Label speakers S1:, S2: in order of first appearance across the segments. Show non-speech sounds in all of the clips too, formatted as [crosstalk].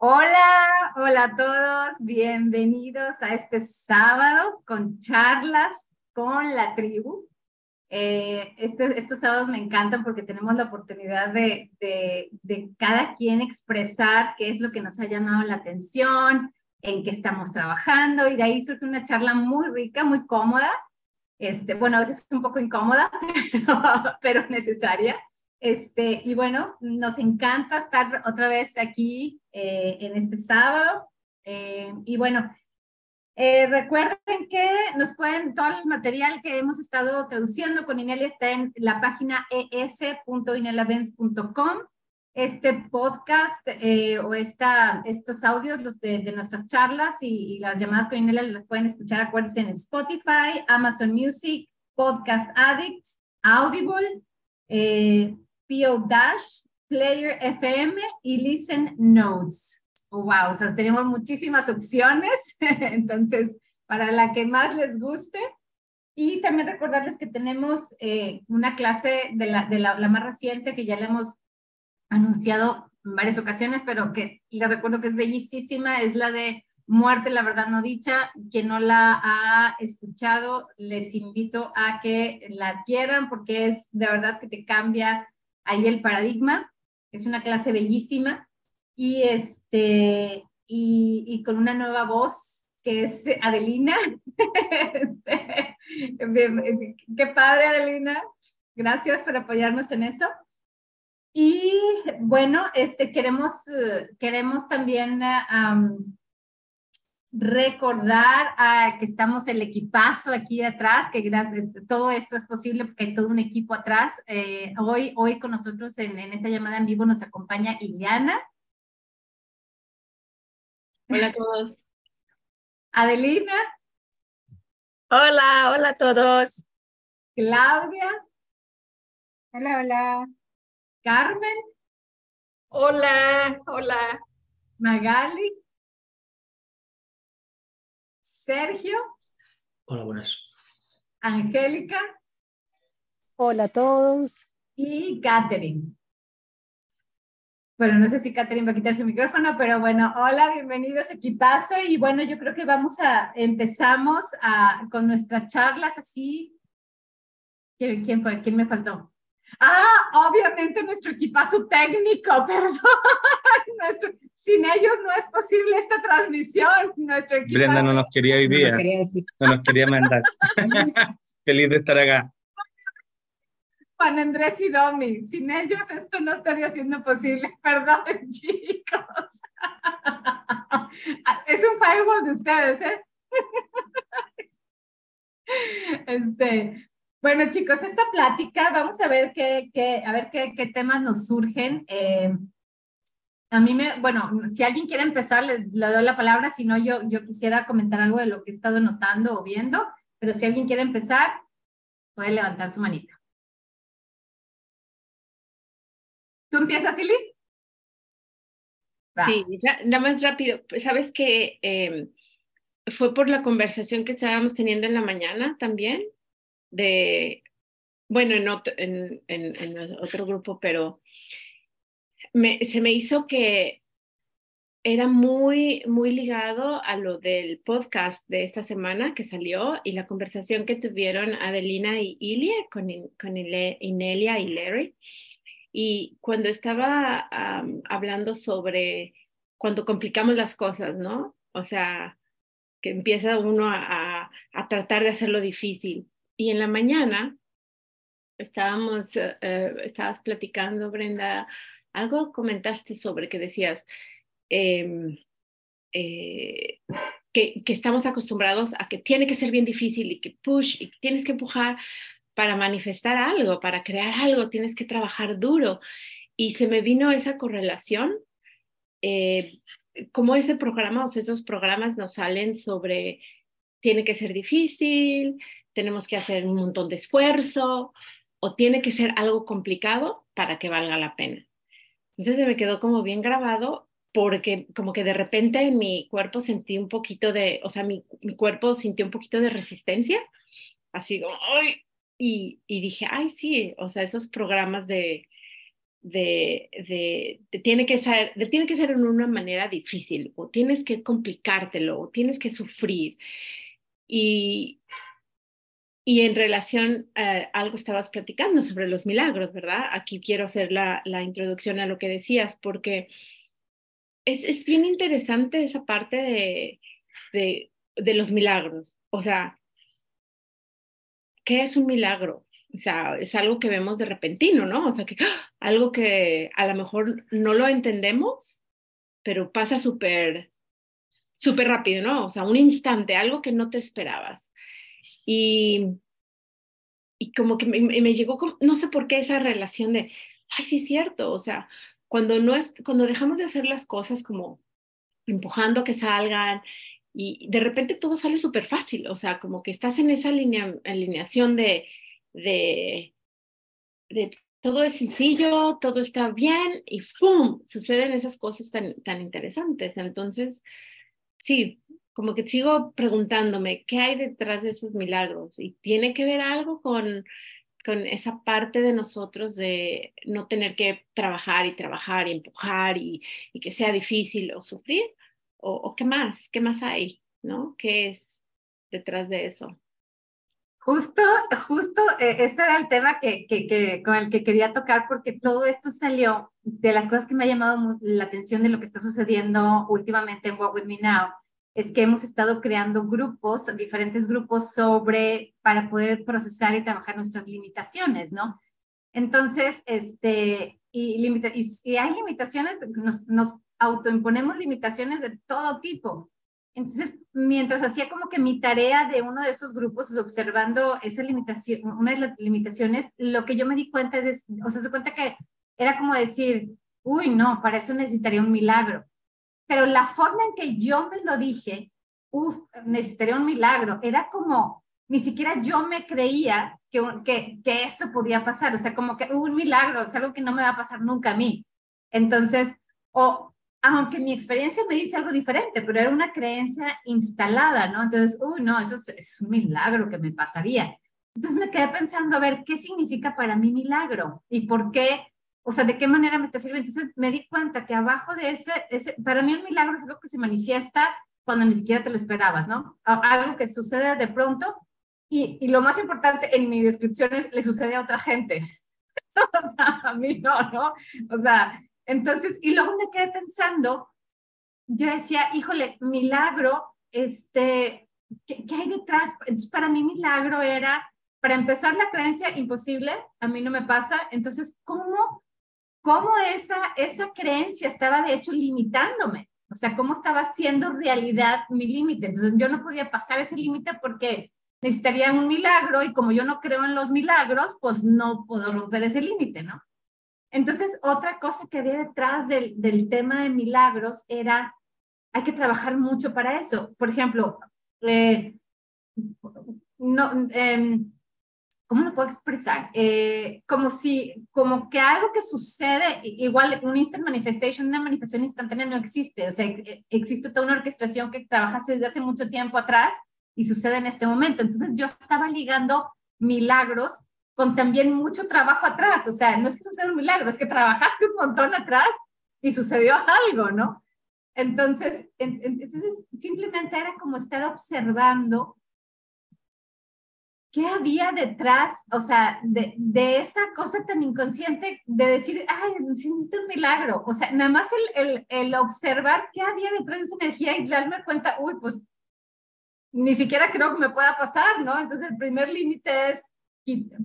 S1: Hola, hola a todos, bienvenidos a este sábado con charlas con la tribu. Eh, este, estos sábados me encantan porque tenemos la oportunidad de, de, de, cada quien expresar qué es lo que nos ha llamado la atención, en qué estamos trabajando y de ahí surge una charla muy rica, muy cómoda. Este, bueno, a veces un poco incómoda, [laughs] pero necesaria. Este, y bueno, nos encanta estar otra vez aquí eh, en este sábado. Eh, y bueno, eh, recuerden que nos pueden, todo el material que hemos estado traduciendo con Inelia está en la página es.ineliavents.com. Este podcast o esta, estos audios los de, nuestras charlas y, y, las llamadas con Inelia las pueden escuchar, acuérdense, en Spotify, Amazon Music, Podcast Addict, Audible, eh, PO Dash, Player FM y Listen Notes. wow, o sea, tenemos muchísimas opciones, [laughs] entonces, para la que más les guste. Y también recordarles que tenemos eh, una clase de, la, de la, la, más reciente que ya le hemos anunciado en varias ocasiones, pero que les recuerdo que es bellísima, es la de Muerte, la verdad no dicha. Quien no la ha escuchado, les invito a que la adquieran porque es de verdad que te cambia ahí el paradigma. Es una clase bellísima y, este, y, y con una nueva voz que es Adelina. [laughs] Qué padre, Adelina. Gracias por apoyarnos en eso. Y bueno, este, queremos, queremos también um, recordar a que estamos el equipazo aquí atrás, que todo esto es posible porque hay todo un equipo atrás. Eh, hoy, hoy con nosotros en, en, esta llamada en vivo nos acompaña Iliana.
S2: Hola a todos.
S1: Adelina.
S3: Hola, hola a todos.
S1: Claudia.
S4: Hola, hola.
S1: Carmen.
S5: Hola, hola.
S1: Magali. Sergio.
S6: Hola, buenas.
S1: Angélica.
S4: Hola a todos.
S1: Y Catherine. Bueno, no sé si Catherine va a quitar su micrófono, pero bueno, hola, bienvenidos equipazo. Y bueno, yo creo que vamos a, empezamos a, con nuestras charlas así. ¿Quién, ¿Quién fue? ¿Quién me faltó? Ah, obviamente nuestro equipazo técnico, [laughs] perdón. Nuestro, sin ellos no es posible esta transmisión. Nuestro equipazo.
S6: Brenda no nos quería hoy día. No, quería no nos quería mandar. [laughs] Feliz de estar acá.
S1: Juan Andrés y Domi, sin ellos esto no estaría siendo posible. [laughs] Perdón, chicos. [laughs] Es un firewall de ustedes, ¿eh? Este, bueno, chicos, esta plática, vamos a ver qué, qué a ver qué, qué, temas nos surgen. Eh, a mí me, bueno, si alguien quiere empezar, le, doy la palabra, si no, yo, yo quisiera comentar algo de lo que he estado notando o viendo, pero si alguien quiere empezar, puede levantar su manita. ¿Tú empiezas, Silly?
S2: Sí, nada más rápido. Sabes que eh, fue por la conversación que estábamos teniendo en la mañana también de, bueno, en otro, en otro grupo, pero se me hizo que era muy, muy ligado a lo del podcast de esta semana que salió y la conversación que tuvieron Adelina y Ilia con, con Inelia y Larry. Y cuando estaba hablando sobre cuando complicamos las cosas, ¿no? O sea, que empieza uno a, a, tratar de hacerlo difícil. Y en la mañana estábamos, uh, uh, estabas platicando, Brenda, algo comentaste sobre que decías eh, eh, que, estamos acostumbrados a que tiene que ser bien difícil y que push y tienes que empujar para manifestar algo, para crear algo, tienes que trabajar duro. Y se me vino esa correlación, eh, como ese programa, o esos programas nos salen sobre tiene que ser difícil, tenemos que hacer un montón de esfuerzo o tiene que ser algo complicado para que valga la pena. Entonces se me quedó como bien grabado porque como que de repente en mi cuerpo sentí un poquito de, o sea, mi, mi cuerpo sintió un poquito de resistencia, así como, ¡ay! Y, y, dije, ay, sí, o sea, esos programas de, de, tiene, que ser, de tiene que ser en una manera difícil o tienes que complicártelo o tienes que sufrir. Y, y en relación a algo estabas platicando sobre los milagros, ¿verdad? Aquí quiero hacer la, introducción a lo que decías porque es, es bien interesante esa parte de, de, de los milagros. O sea, ¿qué es un milagro? O sea, es algo que vemos de repentino, ¿no? O sea, que ¡ah! algo que a lo mejor no lo entendemos, pero pasa súper, súper rápido, ¿no? O sea, un instante, algo que no te esperabas. Y, y como que me, me llegó, no sé por qué esa relación de, ay, sí es cierto, o sea, cuando, no es, cuando dejamos de hacer las cosas como empujando que salgan y de repente todo sale súper fácil, o sea, como que estás en esa línea, alineación de de, de todo es sencillo, todo está bien y ¡pum! suceden esas cosas tan, tan interesantes. Entonces, sí, como que sigo preguntándome, ¿qué hay detrás de esos milagros? Y tiene que ver algo con, con esa parte de nosotros de no tener que trabajar y trabajar y empujar y, y que sea difícil o sufrir. O, ¿O qué más? ¿Qué más hay? ¿No? ¿Qué es detrás de eso?
S1: Justo, justo, eh, este era el tema que, que, que, con el que quería tocar porque todo esto salió de las cosas que me ha llamado la atención de lo que está sucediendo últimamente en What With Me Now, es que hemos estado creando grupos, diferentes grupos sobre, para poder procesar y trabajar nuestras limitaciones, ¿no? Entonces, este, y, limita, y, y hay limitaciones, nos, nos autoimponemos limitaciones de todo tipo. Entonces, mientras hacía como que mi tarea de uno de esos grupos, observando esa limitación, una de las limitaciones, lo que yo me di cuenta es, o sea, se cuenta que era como decir, uy, no, para eso necesitaría un milagro. Pero la forma en que yo me lo dije, uff, necesitaría un milagro, era como, ni siquiera yo me creía que, que, eso podía pasar, o sea, como que un milagro, es algo que no me va a pasar nunca a mí. Entonces, o aunque mi experiencia me dice algo diferente, pero era una creencia instalada, ¿no? Entonces, uy, no, eso es, un milagro que me pasaría. Entonces me quedé pensando, a ver, ¿qué significa para mí milagro? ¿Y por qué? O sea, ¿de qué manera me está sirviendo? Entonces me di cuenta que abajo de ese, ese para mí un milagro es algo que se manifiesta cuando ni siquiera te lo esperabas, ¿no? Algo que sucede de pronto y, y lo más importante en mi descripción es, le sucede a otra gente. [laughs] o sea, a mí no, ¿no? O sea, entonces, y luego me quedé pensando, yo decía, híjole, milagro, este, ¿qué, hay detrás? Entonces, para mí milagro era, para empezar, la creencia imposible, a mí no me pasa, entonces, ¿cómo, cómo esa, esa creencia estaba de hecho limitándome? O sea, ¿cómo estaba haciendo realidad mi límite? Entonces, yo no podía pasar ese límite porque necesitaría un milagro y como yo no creo en los milagros, pues no puedo romper ese límite, ¿no? Entonces, otra cosa que había detrás del, del, tema de milagros era, hay que trabajar mucho para eso. Por ejemplo, eh, no, eh, ¿cómo lo puedo expresar? Eh, como si, como que algo que sucede, igual un instant manifestation, una manifestación instantánea no existe. O sea, e, existe toda una orquestación que trabajaste desde hace mucho tiempo atrás y sucede en este momento. Entonces, yo estaba ligando milagros con también mucho trabajo atrás. O sea, no es que suceda un milagro, es que trabajaste un montón atrás y sucedió algo, ¿no? Entonces, entonces simplemente era como estar observando qué había detrás, o sea, de, de esa cosa tan inconsciente de decir, ay, necesito un milagro. O sea, nada más el, el, el observar qué había detrás de esa energía y darme cuenta, uy, pues ni siquiera creo que me pueda pasar, ¿no? Entonces, el primer límite es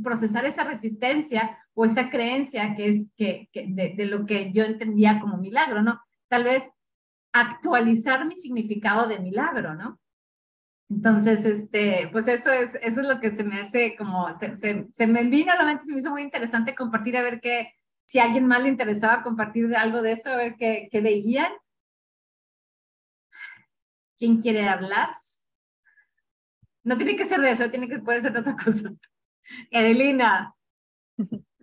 S1: procesar esa resistencia o esa creencia que es que, de, lo que yo entendía como milagro, ¿no? Tal vez actualizar mi significado de milagro, ¿no? Entonces, este, pues eso es, eso es lo que se me hace como, se, se, me vino a la mente, se me hizo muy interesante compartir, a ver qué, si a alguien más le interesaba compartir algo de eso, a ver qué, qué veían. ¿Quién quiere hablar? No tiene que ser de eso, tiene que, puede ser de otra [laughs] cosa. Edelina. [laughs]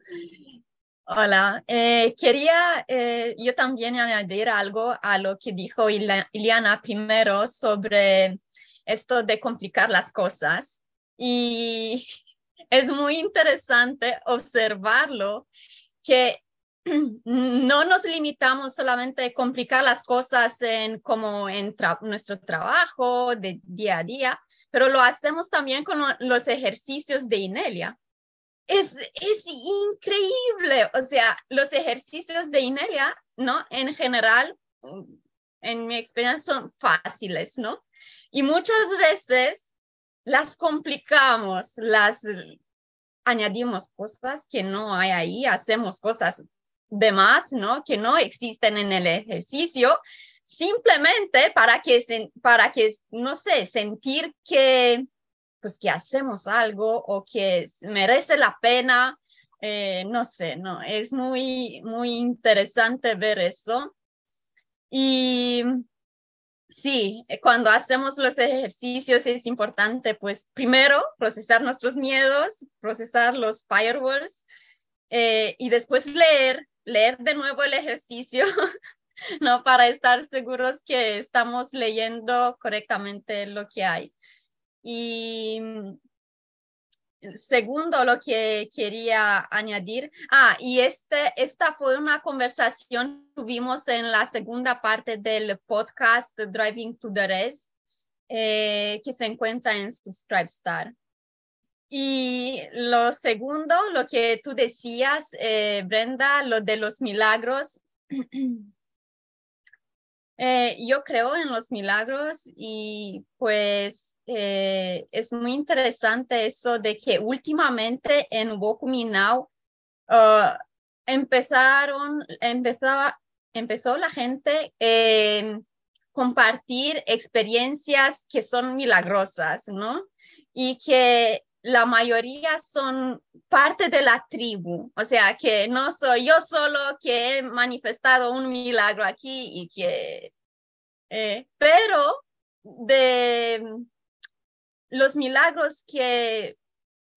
S3: Hola, eh, quería eh, yo también añadir algo a lo que dijo Iliana primero sobre esto de complicar las cosas. Y [laughs] es muy interesante observarlo que [clears throat] no nos limitamos solamente a complicar las cosas en como en nuestro trabajo de día a día, pero lo hacemos también con los ejercicios de Inelia. Es, es increíble, o sea, los ejercicios de Inelia, ¿no? En general, en mi experiencia son fáciles, ¿no? Y muchas veces las complicamos, las añadimos cosas que no hay ahí, hacemos cosas de más, ¿no? Que no existen en el ejercicio, simplemente para que, para que, no sé, sentir que, pues que hacemos algo o que merece la pena, eh, no sé, no, es muy, muy interesante ver eso. Y sí, cuando hacemos los ejercicios es importante, pues primero procesar nuestros miedos, procesar los firewalls eh, y después leer, leer de nuevo el ejercicio, [laughs] ¿no? Para estar seguros que estamos leyendo correctamente lo que hay. Y segundo, lo que quería añadir, ah, y este, esta fue una conversación que tuvimos en la segunda parte del podcast Driving to the Rest, eh, que se encuentra en Subscribestar. Y lo segundo, lo que tú decías, eh, Brenda, lo de los milagros. [clears throat] Eh, yo creo en los milagros y pues eh, es muy interesante eso de que últimamente en Wokumi Now uh, empezaron, empezó, empezó la gente a compartir experiencias que son milagrosas, ¿no? Y que la mayoría son parte de la tribu, o sea, que no soy yo solo que he manifestado un milagro aquí y que, eh, pero de los milagros que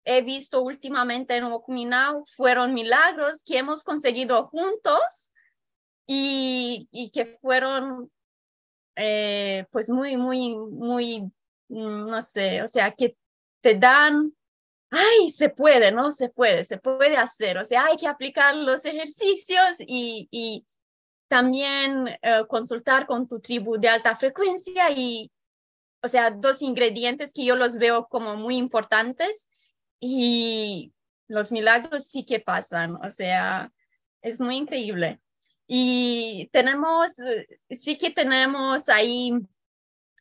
S3: he visto últimamente en Okuminau fueron milagros que hemos conseguido juntos y, y que fueron eh, pues muy, muy, muy, mm, no sé, o sea, que te dan, ay, se puede, ¿no? Se puede, se puede hacer. O sea, hay que aplicar los ejercicios y, y también eh, consultar con tu tribu de alta frecuencia y, o sea, dos ingredientes que yo los veo como muy importantes y los milagros sí que pasan, o sea, es muy increíble. Y tenemos, sí que tenemos ahí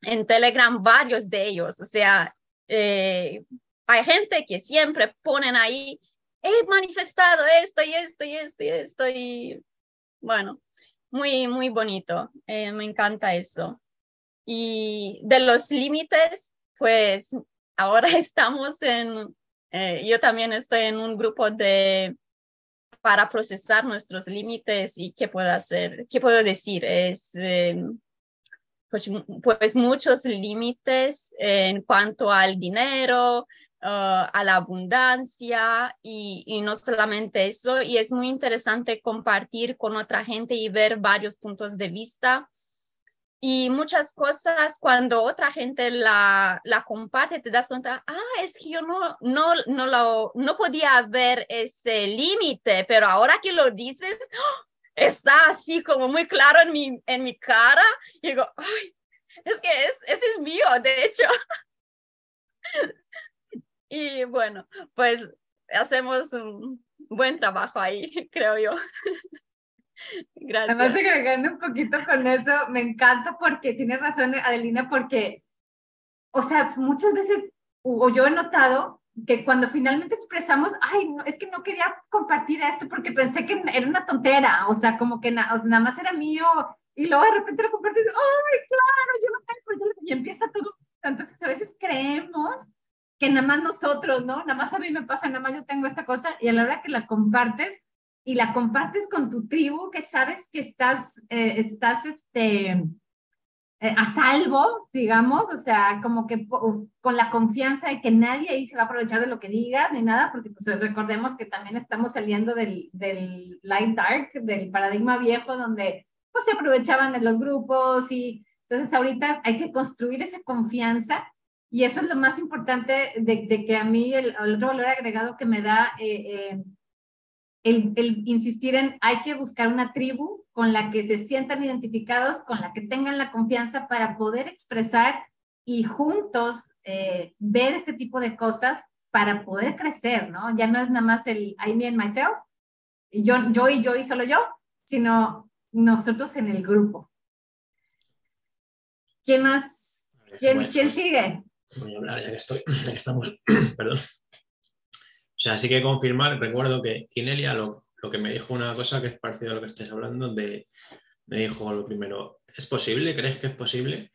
S3: en Telegram varios de ellos, o sea, eh, hay gente que siempre ponen ahí, he manifestado esto y esto y esto y esto y bueno, muy, muy bonito, eh, me encanta eso. Y de los límites, pues ahora [laughs] estamos en, eh, yo también estoy en un grupo de para procesar nuestros límites y qué puedo hacer, qué puedo decir, es pues, pues, muchos límites en cuanto al dinero, ah, a la abundancia y, y, no solamente eso. Y es muy interesante compartir con otra gente y ver varios puntos de vista. Y muchas cosas cuando otra gente la, la comparte, te das cuenta, ah, es que yo no, no, no, lo, no podía ver ese límite, pero ahora que lo dices, ¡oh! Está así como muy claro en mi, en mi cara. Y digo, ay, es que es, ese es mío, de hecho. [laughs] y bueno, pues hacemos un buen trabajo ahí, [laughs] creo yo. [laughs] Gracias.
S1: Además, agregando un poquito con eso, me encanta porque tiene razón Adelina, porque, o sea, muchas veces, o yo he notado que cuando finalmente expresamos, ay, no, es que no quería compartir esto porque pensé que era una tontera, o sea, como que nada más era mío, y luego de repente lo compartes, ay, claro, yo no tengo, y empieza todo. Entonces, a veces creemos que nada más nosotros, ¿no? Nada más a mí me pasa, nada más yo tengo esta cosa, y a la hora que la compartes, y la compartes con tu tribu, que sabes que estás, eh, estás, este, a salvo, digamos, o sea, como que con la confianza de que nadie ahí se va a aprovechar de lo que digas ni nada, porque pues recordemos que también estamos saliendo del, del light dark, del paradigma viejo, donde pues se aprovechaban de los grupos y entonces ahorita hay que construir esa confianza y eso es lo más importante de, de que a mí el, otro valor agregado que me da eh, el, el, insistir en hay que buscar una tribu con la que se sientan identificados, con la que tengan la confianza para poder expresar y juntos eh, ver este tipo de cosas para poder crecer, ¿no? Ya no es nada más el I, me and myself, yo, yo y yo y solo yo, sino nosotros en el grupo. ¿Quién más? ¿Quién, ¿quién sigue?
S5: Voy a hablar ya que estoy, [clears throat] ya que estamos, [clears throat] perdón. O sea, sí que confirmar, recuerdo que Inelia lo, lo que me dijo una cosa que es parecido a lo que estáis hablando, de, me dijo lo primero, ¿es posible? ¿Crees que es posible?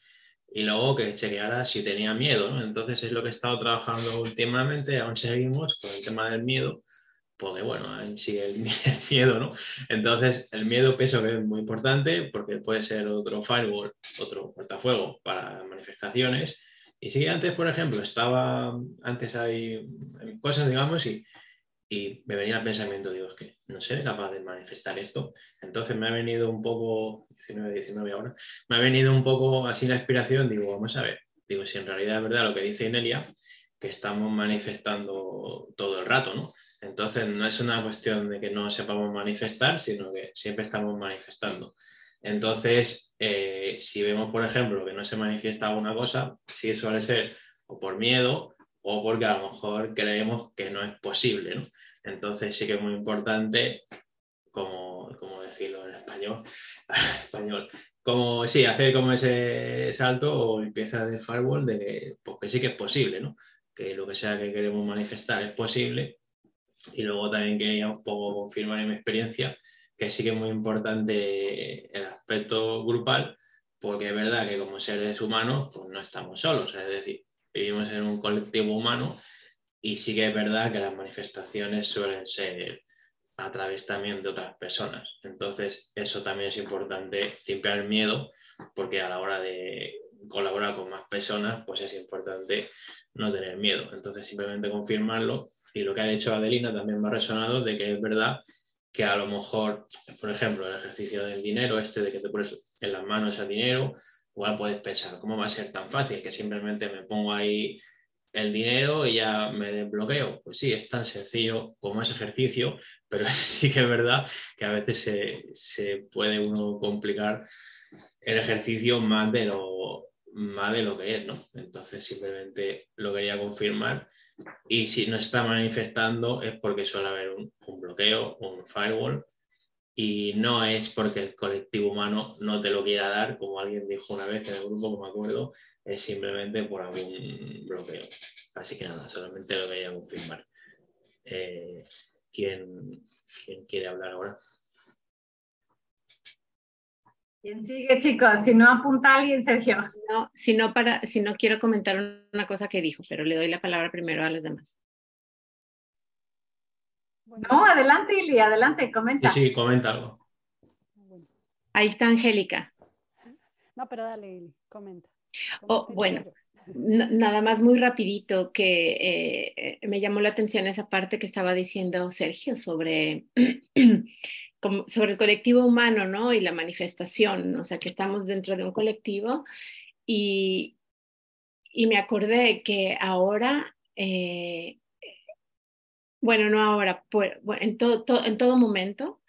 S5: y luego que chequeara si tenía miedo. Entonces es lo que he estado trabajando últimamente, aún seguimos con el tema del miedo, porque bueno, ahí sigue el, [laughs] miedo, ¿no? Entonces el miedo pienso que es muy importante porque puede ser otro firewall, otro cortafuego para manifestaciones. Y si antes, por ejemplo, estaba, antes hay cosas, digamos, y y me venía el pensamiento, digo, es que no seré capaz de manifestar esto. Entonces me ha venido un poco, 19, 19 ahora, me ha venido un poco así la inspiración, digo, vamos a ver, digo, si en realidad es verdad lo que dice Inelia, que estamos manifestando todo el rato, ¿no? Entonces no es una cuestión de que no sepamos manifestar, sino que siempre estamos manifestando. Entonces, eh, si vemos, por ejemplo, que no se manifiesta alguna cosa, sí suele ser o por miedo o porque a lo mejor creemos que no es posible. Entonces sí que es muy importante, como, decirlo en español, [laughs] español, como sí, hacer como ese salto o empieza de firewall de que, pues que sí que es posible, que lo que sea que queremos manifestar es posible. Y luego también quería un poco confirmar en mi experiencia que sí que es muy importante el aspecto grupal, porque es verdad que como seres humanos pues no estamos solos, es decir, vivimos en un colectivo humano y sí que es verdad que las manifestaciones suelen ser a través también de otras personas. Entonces, eso también es importante, limpiar el miedo, porque a la hora de colaborar con más personas, pues es importante no tener miedo. Entonces, simplemente confirmarlo. Y lo que ha dicho Adelina también me ha resonado de que es verdad que a lo mejor, por ejemplo, el ejercicio del dinero, este de que te pones en las manos el dinero, igual puedes pensar, ¿cómo va a ser tan fácil que simplemente me pongo ahí el dinero y ya me desbloqueo? Pues sí, es tan sencillo como ese ejercicio, [laughs] pero sí que es verdad que a veces se, puede uno complicar el ejercicio más de lo, más de lo que es, ¿no? Entonces simplemente lo quería confirmar y si no está manifestando es porque suele haber un, un bloqueo, un firewall y no es porque el colectivo humano no te lo quiera dar, como alguien dijo una vez en el grupo, como me acuerdo, es simplemente por algún bloqueo. Así que nada, solamente lo quería confirmar. Eh, ¿quién, quiere hablar ahora?
S1: ¿Quién sigue, chicos? Si no apunta alguien, Sergio.
S2: No, si no, para, si no quiero comentar una cosa que dijo, pero le doy la palabra primero a los demás.
S1: No, adelante, Ili, adelante, comenta.
S5: Sí, sí, comenta algo.
S2: Ahí está Angélica.
S4: No, pero dale, Ili, comenta.
S2: Oh, bueno, nada más muy rapidito que eh, me llamó la atención esa parte que estaba diciendo Sergio sobre, [clears throat] sobre el colectivo humano, ¿no? Y la manifestación, o sea, que estamos dentro de un colectivo y, y me acordé que ahora eh, bueno, no ahora, pues, en, todo, en todo momento,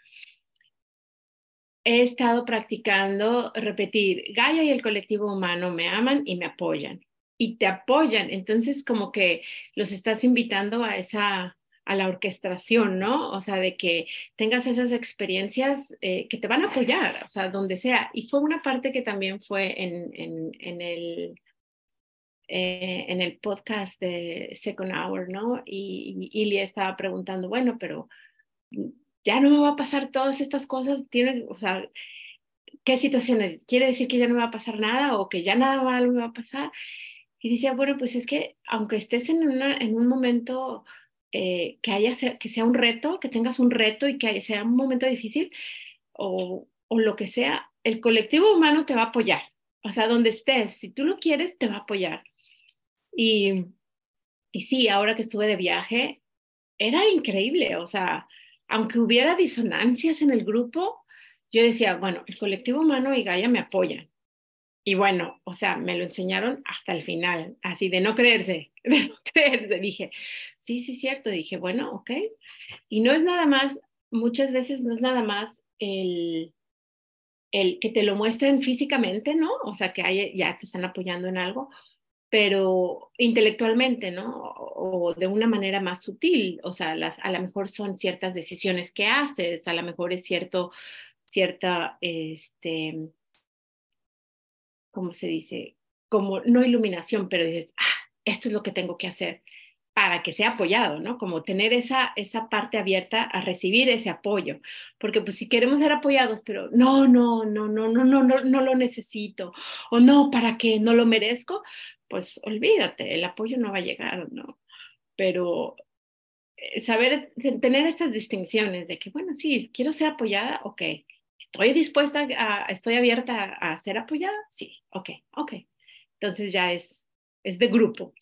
S2: he estado practicando repetir, Gaia y el colectivo humano me aman y me apoyan. Y te apoyan, entonces como que los estás invitando a esa, a la orquestación, ¿no? O sea, de que tengas esas experiencias eh, que te van a apoyar, o sea, donde sea. Y fue una parte que también fue en, en el eh, en el podcast de Second Hour, ¿no? Y, y, estaba preguntando, bueno, pero ya no me va a pasar todas estas cosas, tiene, o sea, ¿qué situaciones? ¿Quiere decir que ya no me va a pasar nada o que ya nada malo me va a pasar? Y decía, bueno, pues es que aunque estés en, una, en un momento eh, que, haya, que sea un reto, que tengas un reto y que sea un momento difícil o, o lo que sea, el colectivo humano te va a apoyar. O sea, donde estés, si tú lo quieres, te va a apoyar. Y, y sí, ahora que estuve de viaje, era increíble, o sea, aunque hubiera disonancias en el grupo, yo decía, bueno, el colectivo humano y Gaia me apoyan. Y bueno, o sea, me lo enseñaron hasta el final, así de no creerse, [laughs] de no creerse. Dije, sí, sí, cierto. Dije, bueno, ok. Y no es nada más muchas veces no es nada más el, el que te lo muestren físicamente, ¿no? O sea, que ya te están apoyando en algo, pero intelectualmente, ¿no? O, de una manera más sutil, o sea, las, a lo mejor son ciertas decisiones que haces, a lo mejor es cierto, cierta, este, ¿cómo se dice? Como no iluminación, pero dices, ah, esto es lo que tengo que hacer para que sea apoyado, ¿no? Como tener esa, esa parte abierta a recibir ese apoyo, porque pues si queremos ser apoyados, pero no, no, no, no, no, no, no, no lo necesito, o no, ¿para qué? No lo merezco, pues olvídate, el apoyo no va a llegar, ¿no? Pero eh, saber tener estas distinciones de que, bueno, sí, quiero ser apoyada, ok, estoy dispuesta, a, estoy abierta a, ser apoyada, sí, ok, ok. Entonces ya es, es de grupo,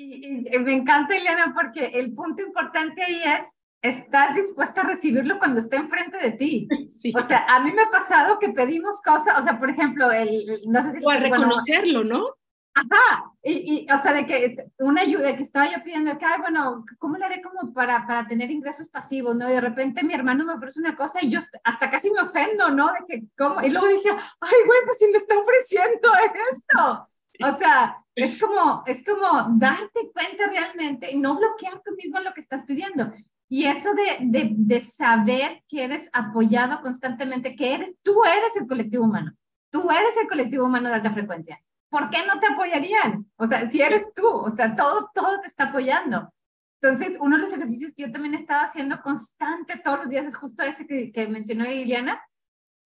S1: y, me encanta, Eliana, porque el punto importante ahí es, estás dispuesta a recibirlo cuando esté enfrente de ti. [laughs] O sea, a mí me ha pasado que pedimos cosas, o sea, por ejemplo, el, no sé si...
S2: O a reconocerlo, ¿no?
S1: Ajá, y, y, o sea, de que una ayuda que estaba yo pidiendo, que, ay, bueno, ¿cómo le haré como para, para tener ingresos pasivos, no? Y de repente mi hermano me ofrece una cosa y yo hasta casi me ofendo, ¿no? De que, ¿cómo? Y luego dije, ay, güey, pues si me está ofreciendo esto. O sea, es como, es como darte cuenta realmente y no bloquear tú mismo lo que estás pidiendo. Y eso de, de, de, saber que eres apoyado constantemente, que eres, tú eres el colectivo humano, tú eres el colectivo humano de alta frecuencia. ¿Por qué no te apoyarían? O sea, si eres tú, o sea, todo, todo te está apoyando. Entonces, uno de los ejercicios que yo también estaba haciendo constante todos los días es justo ese que, que mencionó Liliana.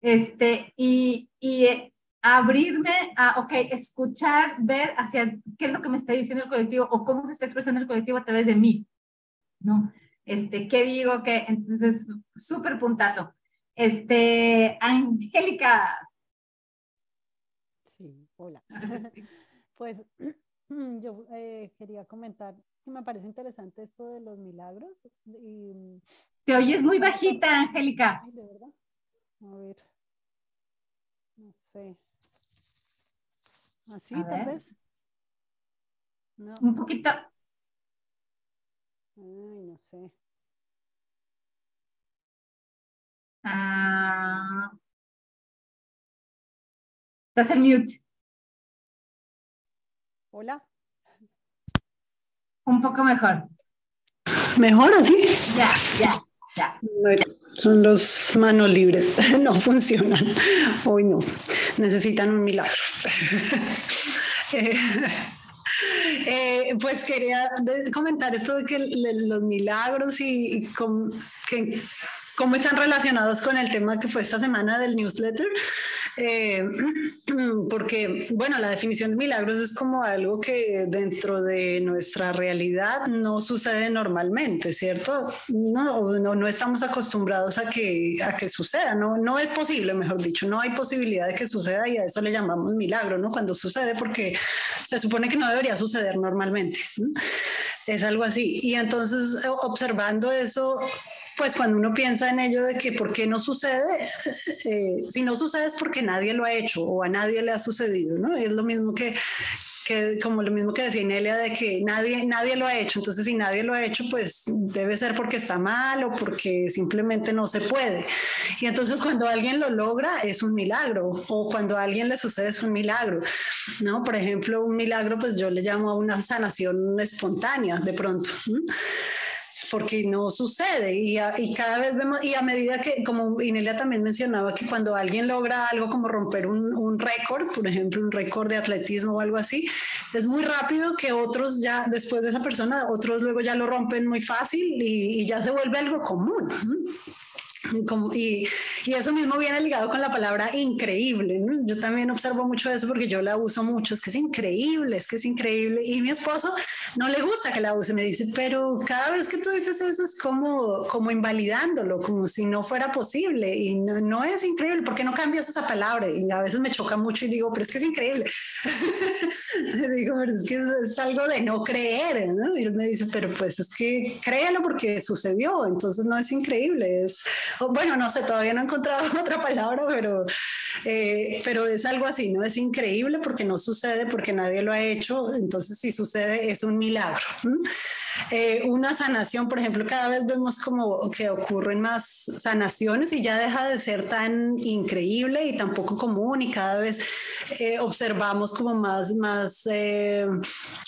S1: Este, y, y abrirme a, ok, escuchar, ver hacia qué es lo que me está diciendo el colectivo o cómo se está expresando el colectivo a través de mí, ¿no? Este, ¿qué digo? que Entonces, súper puntazo. Este, Angélica. [laughs]
S4: Sí, hola. [laughs] Pues [clears throat] yo eh, quería comentar que me parece interesante esto de los milagros. Y...
S1: Te oyes muy bajita, Angélica.
S4: de verdad. A ver. No sé. Así, tal vez.
S1: Un poquito.
S4: Ay, no sé.
S1: Ah. Estás en mute.
S4: Hola.
S1: Un poco mejor.
S4: ¿Mejor así?
S1: Ya, ya, ya.
S4: son los manos libres, [laughs] no funcionan. Hoy no, necesitan un milagro. [laughs] Eh, eh, pues quería comentar esto de que los milagros y, que cómo están relacionados con el tema que fue esta semana del newsletter, eh, [clears throat] porque, bueno, la definición de milagros es como algo que dentro de nuestra realidad no sucede normalmente, ¿cierto? No, no, estamos acostumbrados a que, a que suceda, no, no es posible, mejor dicho, no hay posibilidad de que suceda y a eso le llamamos milagro, ¿no? Cuando sucede porque se supone que no debería suceder normalmente. Es algo así. Y entonces, observando eso, pues cuando uno piensa en ello de que por qué no sucede, [laughs] eh, si no sucede es porque nadie lo ha hecho o a nadie le ha sucedido, ¿no? Es lo mismo que, como lo mismo que decía Inelia de que nadie, nadie lo ha hecho, entonces si nadie lo ha hecho, pues debe ser porque está mal o porque simplemente no se puede. Y entonces cuando alguien lo logra es un milagro o cuando a alguien le sucede es un milagro, ¿no? Por ejemplo, un milagro pues yo le llamo a una sanación espontánea de pronto porque no sucede y, y, cada vez vemos, y a medida que, como Inelia también mencionaba, que cuando alguien logra algo como romper un, un récord, por ejemplo, un récord de atletismo o algo así, es muy rápido que otros ya, después de esa persona, otros luego ya lo rompen muy fácil y, y ya se vuelve algo común. Y, y, eso mismo viene ligado con la palabra increíble. Yo también observo mucho eso porque yo la uso mucho. Es que es increíble, es que es increíble. Y mi esposo no le gusta que la use. Me dice, pero cada vez que tú dices eso es como, como invalidándolo, como si no fuera posible. Y no, no es increíble. ¿Por qué no cambias esa palabra? Y a veces me choca mucho y digo, pero es que es increíble. [laughs] digo, pero es que es, algo de no creer. ¿no? Y él me dice, pero pues es que créalo porque sucedió. Entonces no es increíble, es bueno, no sé, todavía no he encontrado [laughs] otra palabra, pero, eh, pero es algo así, ¿no? Es increíble porque no sucede, porque nadie lo ha hecho, entonces si sucede es un milagro. Eh, una sanación, por ejemplo, cada vez vemos como que ocurren más sanaciones y ya deja de ser tan increíble y tan poco común y cada vez eh, observamos como más, más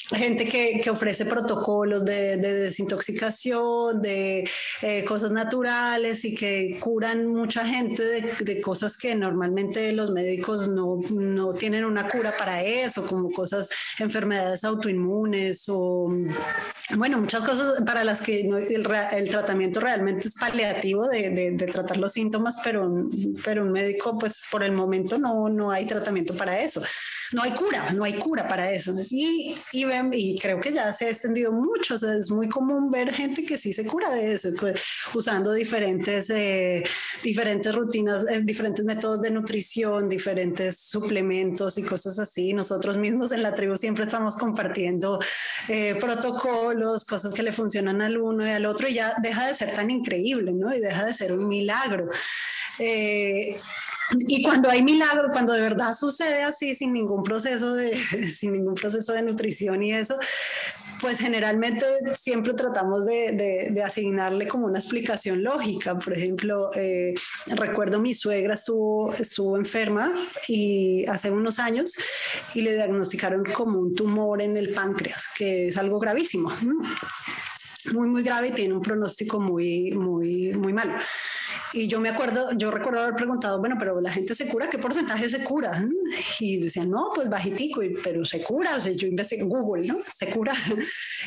S4: gente que, que, ofrece protocolos de, de desintoxicación, de cosas naturales y que curan mucha gente de, cosas que normalmente los médicos no, no, tienen una cura para eso, como cosas, enfermedades autoinmunes o, bueno, muchas cosas para las que el, el, tratamiento realmente es paliativo de, de, de, tratar los síntomas, pero, pero un médico, pues por el momento no, no hay tratamiento para eso. No hay cura, no hay cura para eso. Y, y, y creo que ya se ha extendido mucho, o sea, es muy común ver gente que sí se cura de eso, pues, usando diferentes, eh, diferentes rutinas, eh, diferentes métodos de nutrición, diferentes suplementos y cosas así. Nosotros mismos en la tribu siempre estamos compartiendo eh, protocolos, cosas que le funcionan al uno y al otro y ya deja de ser tan increíble, ¿no? Y deja de ser un milagro. Y cuando hay milagro, cuando de verdad sucede así, sin ningún proceso de, [laughs] sin ningún proceso de nutrición y eso, pues generalmente siempre tratamos de, de, asignarle como una explicación lógica. Por ejemplo, eh, recuerdo mi suegra estuvo, estuvo enferma y hace unos años y le diagnosticaron como un tumor en el páncreas, que es algo gravísimo. Muy, muy grave y tiene un pronóstico muy, muy, muy malo. Y yo me acuerdo, yo recuerdo haber preguntado, bueno, pero la gente se cura, ¿qué porcentaje se cura? Y decían, no, pues bajitico, pero se cura. O sea, yo investigué en Google, ¿no? Se cura. [laughs]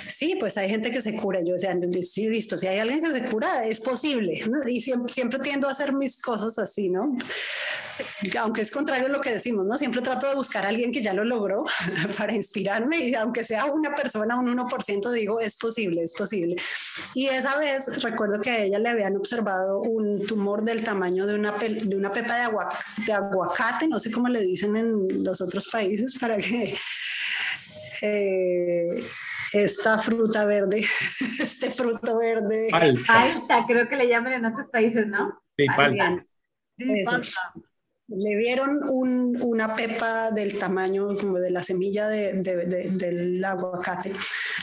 S4: Sí, pues hay gente que se cura. Yo, sea, sí, listo, si hay alguien que se cura, es posible. Y siempre, siempre tiendo a hacer mis cosas así, ¿no? [laughs] Aunque es contrario a lo que decimos, ¿no? Siempre trato de buscar a alguien que ya lo logró [laughs] para inspirarme y aunque sea una persona, un 1%, digo, es posible, es posible. Y esa vez recuerdo que a ella le habían observado un tumor del tamaño de una, de una pepa de, de aguacate, no sé cómo le dicen en los otros países, para que eh, esta fruta verde, [laughs] este fruto verde.
S1: Alta. creo que le llaman en otros países, ¿no?
S6: Sí, palta.
S4: Le vieron un, una pepa del tamaño como de la semilla de, de, del aguacate,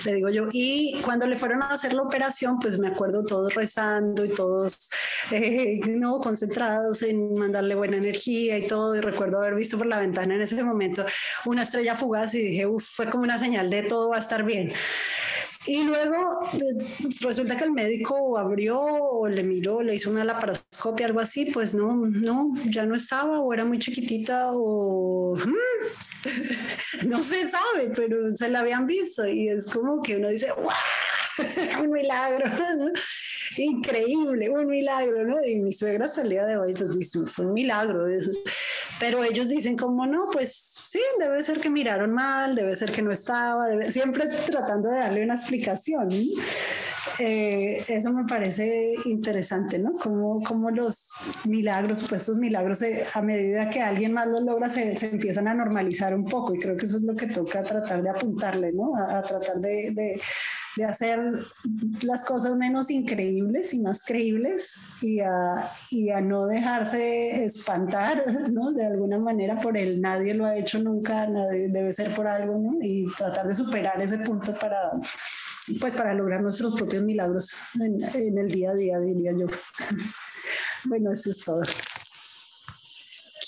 S4: le digo yo. Y cuando le fueron a hacer la operación, pues me acuerdo todos rezando y todos eh, no concentrados en mandarle buena energía y todo. Y recuerdo haber visto por la ventana en ese momento una estrella fugaz y dije, uff, fue como una señal de todo va a estar bien. Y luego resulta que el médico abrió o le miró, le hizo una laparoscopia, algo así, pues no, no, ya no estaba o era muy chiquitita o mm, [laughs] no se sabe, pero se la habían visto y es como que uno dice, ¡wow! [laughs] un milagro, increíble, un milagro, ¿no? Y mi suegra día de hoy pues dice, fue un milagro. Pero ellos dicen como no, pues sí, debe ser que miraron mal, debe ser que no estaba, siempre tratando de darle una explicación. Eh, eso me parece interesante, ¿no? Como, como los milagros, pues estos milagros eh, a medida que alguien más los logra se, se, empiezan a normalizar un poco y creo que eso es lo que toca tratar de apuntarle, ¿no? A, tratar de, de de hacer las cosas menos increíbles y más creíbles y a, y a no dejarse espantar, ¿no? De alguna manera por el nadie lo ha hecho nunca, nadie, debe ser por algo, ¿no? Y tratar de superar ese punto para, pues para lograr nuestros propios milagros en, en el día a día, diría yo. [laughs] bueno, eso es todo.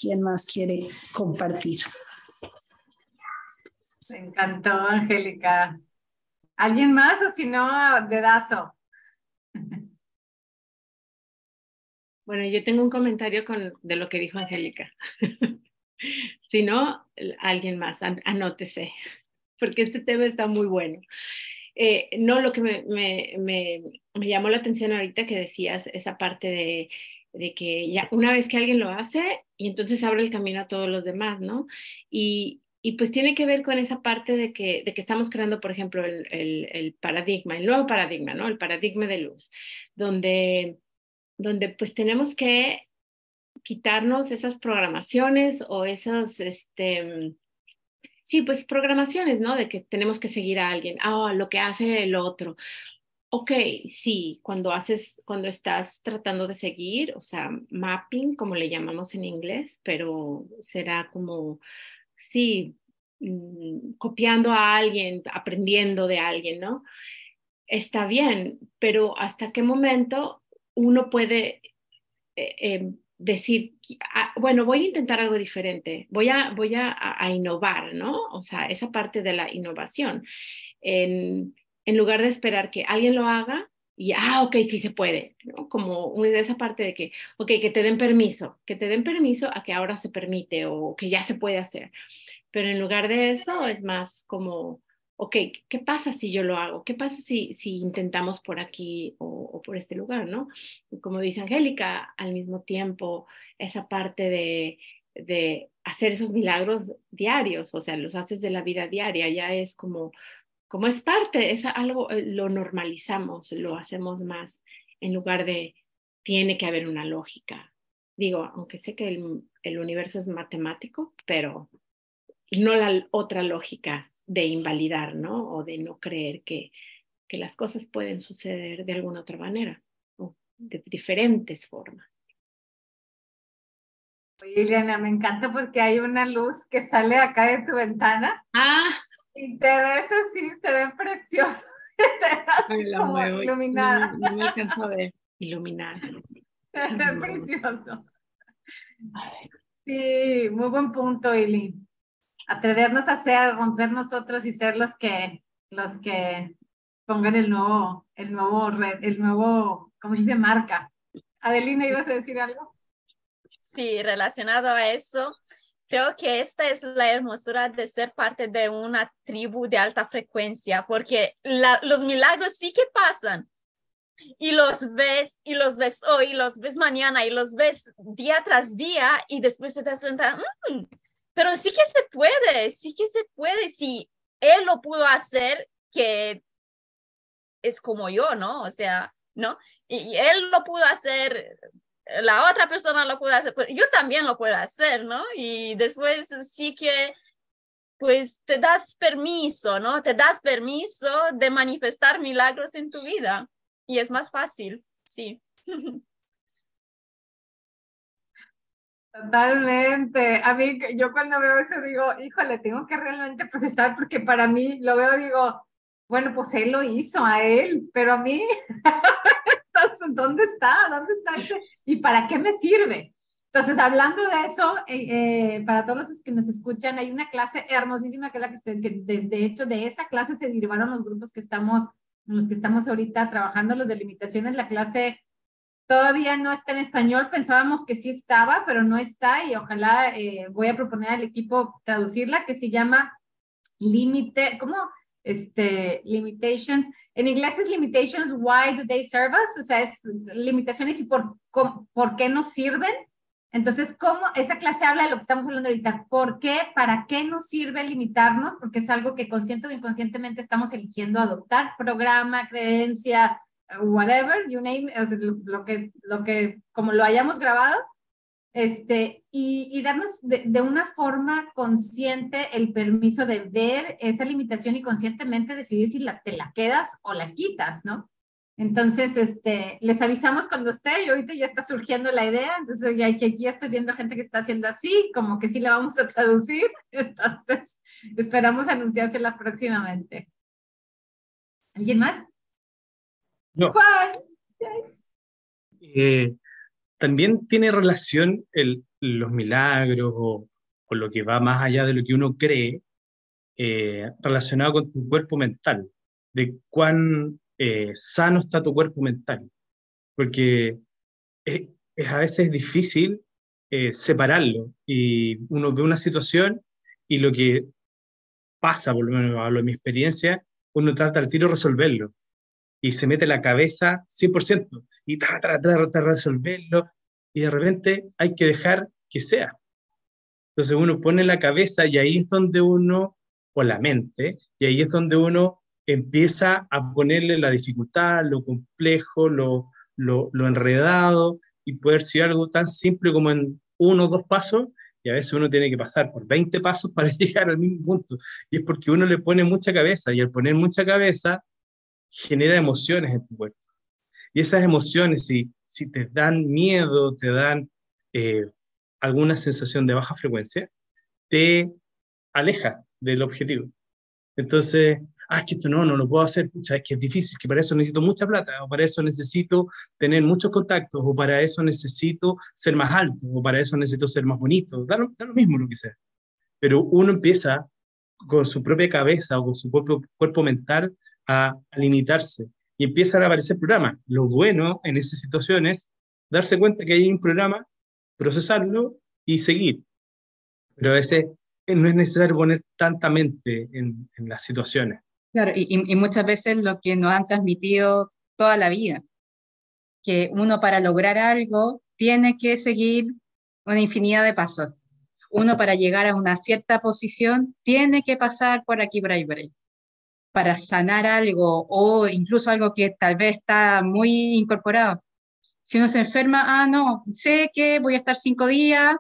S4: ¿Quién más quiere compartir?
S1: Me encantó, Angélica. ¿Alguien más o si no, dedazo?
S2: Bueno, yo tengo un comentario de lo que dijo Angélica. [laughs] si no, alguien más, anótese, porque este tema está muy bueno. Eh, no, lo que me, me, me, me, llamó la atención ahorita que decías, esa parte de, de, que ya una vez que alguien lo hace, y entonces abre el camino a todos los demás, ¿no? Y, y pues tiene que ver con esa parte de que, de que estamos creando, por ejemplo, el, el, paradigma, el nuevo paradigma, ¿no? El paradigma de luz, donde, donde pues tenemos que quitarnos esas programaciones o esas, este, sí, pues programaciones, ¿no? De que tenemos que seguir a alguien, ah, lo que hace el otro, ok, sí, cuando haces, cuando estás tratando de seguir, o sea, mapping, como le llamamos en inglés, pero será como, sí, mm, copiando a alguien, aprendiendo de alguien, ¿no? Está bien, pero ¿hasta qué momento uno puede eh, em, decir, ah, bueno, voy a intentar algo diferente, voy a, voy a, a, innovar, ¿no? O sea, esa parte de la innovación. En lugar de esperar que alguien lo haga y, ah, ok, sí se puede, ¿no? Como de esa parte de que, ok, que te den permiso, que te den permiso a que ahora se permite o que ya se puede hacer. Pero en lugar de eso es más como, ok, ¿qué pasa si yo lo hago? ¿Qué pasa si, si intentamos por aquí o, por este lugar, no? Como dice Angélica, al mismo tiempo, esa parte de, de hacer esos milagros diarios, o sea, los haces de la vida diaria, ya es como como es parte, es algo, eh, lo normalizamos, lo hacemos más en lugar de tiene que haber una lógica. Digo, aunque sé que el, el universo es matemático, pero no la otra lógica de invalidar, ¿no? O de no creer que, que las cosas pueden suceder de alguna otra manera, o de diferentes formas.
S1: Oye, Liliana, me encanta porque hay una luz que sale acá de tu ventana.
S2: Ah,
S1: y te ves así, se ve precioso. [laughs] Te ves como iluminada.
S2: No, me alcanzo de iluminar. [laughs]
S1: Se ve precioso. Sí, muy buen punto, Ili. Atrevernos a hacer, romper nosotros y ser los que, los que pongan el nuevo, el nuevo red, el nuevo, ¿cómo se dice? Marca. Adelina, ¿ibas a decir algo?
S3: Sí, relacionado a eso, Creo que esta es la hermosura de ser parte de una tribu de alta frecuencia, porque los milagros sí que pasan. Y los ves, y los ves hoy, y los ves mañana, y los ves día tras día, y después te das cuenta, mm, pero sí que se puede, sí que se puede, si él lo pudo hacer, que es como yo, ¿no? O sea, ¿no? y él lo pudo hacer, la otra persona lo puede hacer, pues yo también lo puedo hacer, ¿no? Y después sí que, pues te das permiso, ¿no? Te das permiso de manifestar milagros en tu vida y es más fácil, sí.
S1: Totalmente. A mí, yo cuando veo eso digo, híjole, tengo que realmente procesar porque para mí lo veo, digo, bueno, pues él lo hizo a él, pero a mí [laughs] ¿dónde está? ¿Dónde está ese? ¿Y para qué me sirve? Entonces, hablando de eso, eh, eh, para todos los que nos escuchan, hay una clase hermosísima que es la que, de, de, hecho, de esa clase se derivaron los grupos que estamos, los que estamos ahorita trabajando, los de limitaciones. La clase todavía no está en español, pensábamos que sí estaba, pero no está y ojalá eh, voy a proponer al equipo traducirla, que se llama Límite, ¿cómo? Este, limitations en inglés es limitations, why do they serve us? O sea, es limitaciones y por, por qué nos sirven. Entonces, ¿cómo esa clase habla de lo que estamos hablando ahorita? ¿Por qué? ¿Para qué nos sirve limitarnos? Porque es algo que consciente o inconscientemente estamos eligiendo adoptar, programa, creencia, whatever, you name, lo que, lo que, como lo hayamos grabado, este, y, y darnos de, de, una forma consciente el permiso de ver esa limitación y conscientemente decidir si la, te la quedas o la quitas, ¿no? Entonces, este, les avisamos cuando esté y ahorita ya está surgiendo la idea, entonces ya que aquí ya estoy viendo gente que está haciendo así, como que sí la vamos a traducir, [laughs] entonces esperamos anunciársela próximamente. ¿Alguien más?
S6: No.
S1: Juan.
S6: Eh, también tiene relación el, los milagros o, lo que va más allá de lo que uno cree, eh, relacionado con tu cuerpo mental, de cuán eh, sano está tu cuerpo mental. Porque es, a veces difícil eh, separarlo y uno ve una situación y lo que pasa, por lo menos hablo de mi experiencia, uno trata al tiro resolverlo y se mete la cabeza 100% y trata de resolverlo y de repente hay que dejar que sea. Entonces uno pone la cabeza y ahí es donde uno, o la mente, y ahí es donde uno empieza a ponerle la dificultad, lo complejo, lo, lo, enredado, y poder ser algo tan simple como en uno o dos pasos, y a veces uno tiene que pasar por 20 pasos para [laughs] llegar al mismo punto. Y es porque uno le pone mucha cabeza, y al poner mucha cabeza, genera emociones en tu cuerpo. Y esas emociones, si, si te dan miedo, te dan eh, alguna sensación de baja frecuencia, te aleja del objetivo. Entonces, ah, es que esto no, no lo puedo hacer, es que es difícil, que para eso necesito mucha plata, o para eso necesito tener muchos contactos, o para eso necesito ser más alto, o para eso necesito ser más bonito, da lo, da lo mismo lo que sea. Pero uno empieza con su propia cabeza o con su propio cuerpo mental a, limitarse y empiezan a aparecer programas. Lo bueno en esas situaciones es darse cuenta que hay un programa, procesarlo y seguir. Pero a veces no es necesario poner tanta mente en, en las situaciones.
S7: Claro, y, y, muchas veces lo que nos han transmitido toda la vida, que uno para lograr algo tiene que seguir una infinidad de pasos. Uno para llegar a una cierta posición tiene que pasar por aquí, por ahí, por ahí. Para sanar algo o incluso algo que tal vez está muy incorporado. Si uno se enferma, ah, no, sé que voy a estar cinco días,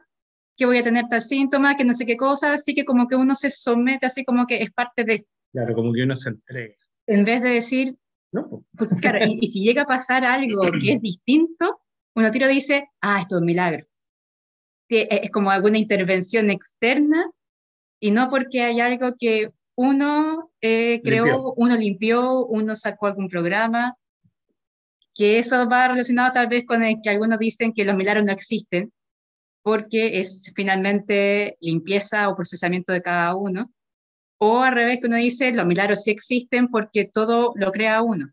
S7: que voy a tener tal síntoma, que no sé qué cosa, así que como que uno se somete así como que es parte de...
S6: Claro, como que uno se entrega.
S7: En vez de decir,
S6: no.
S7: Claro, y, y, si llega a pasar algo que es distinto, uno tiro dice, ah, esto es un milagro. Es como alguna intervención externa y no porque hay algo que uno eh, creó, limpió. uno limpió, uno sacó algún programa, que eso va relacionado tal vez con el que algunos dicen que los milagros no existen, porque es finalmente limpieza o procesamiento de cada uno. O al revés, que uno dice, los milagros sí existen porque todo lo crea uno.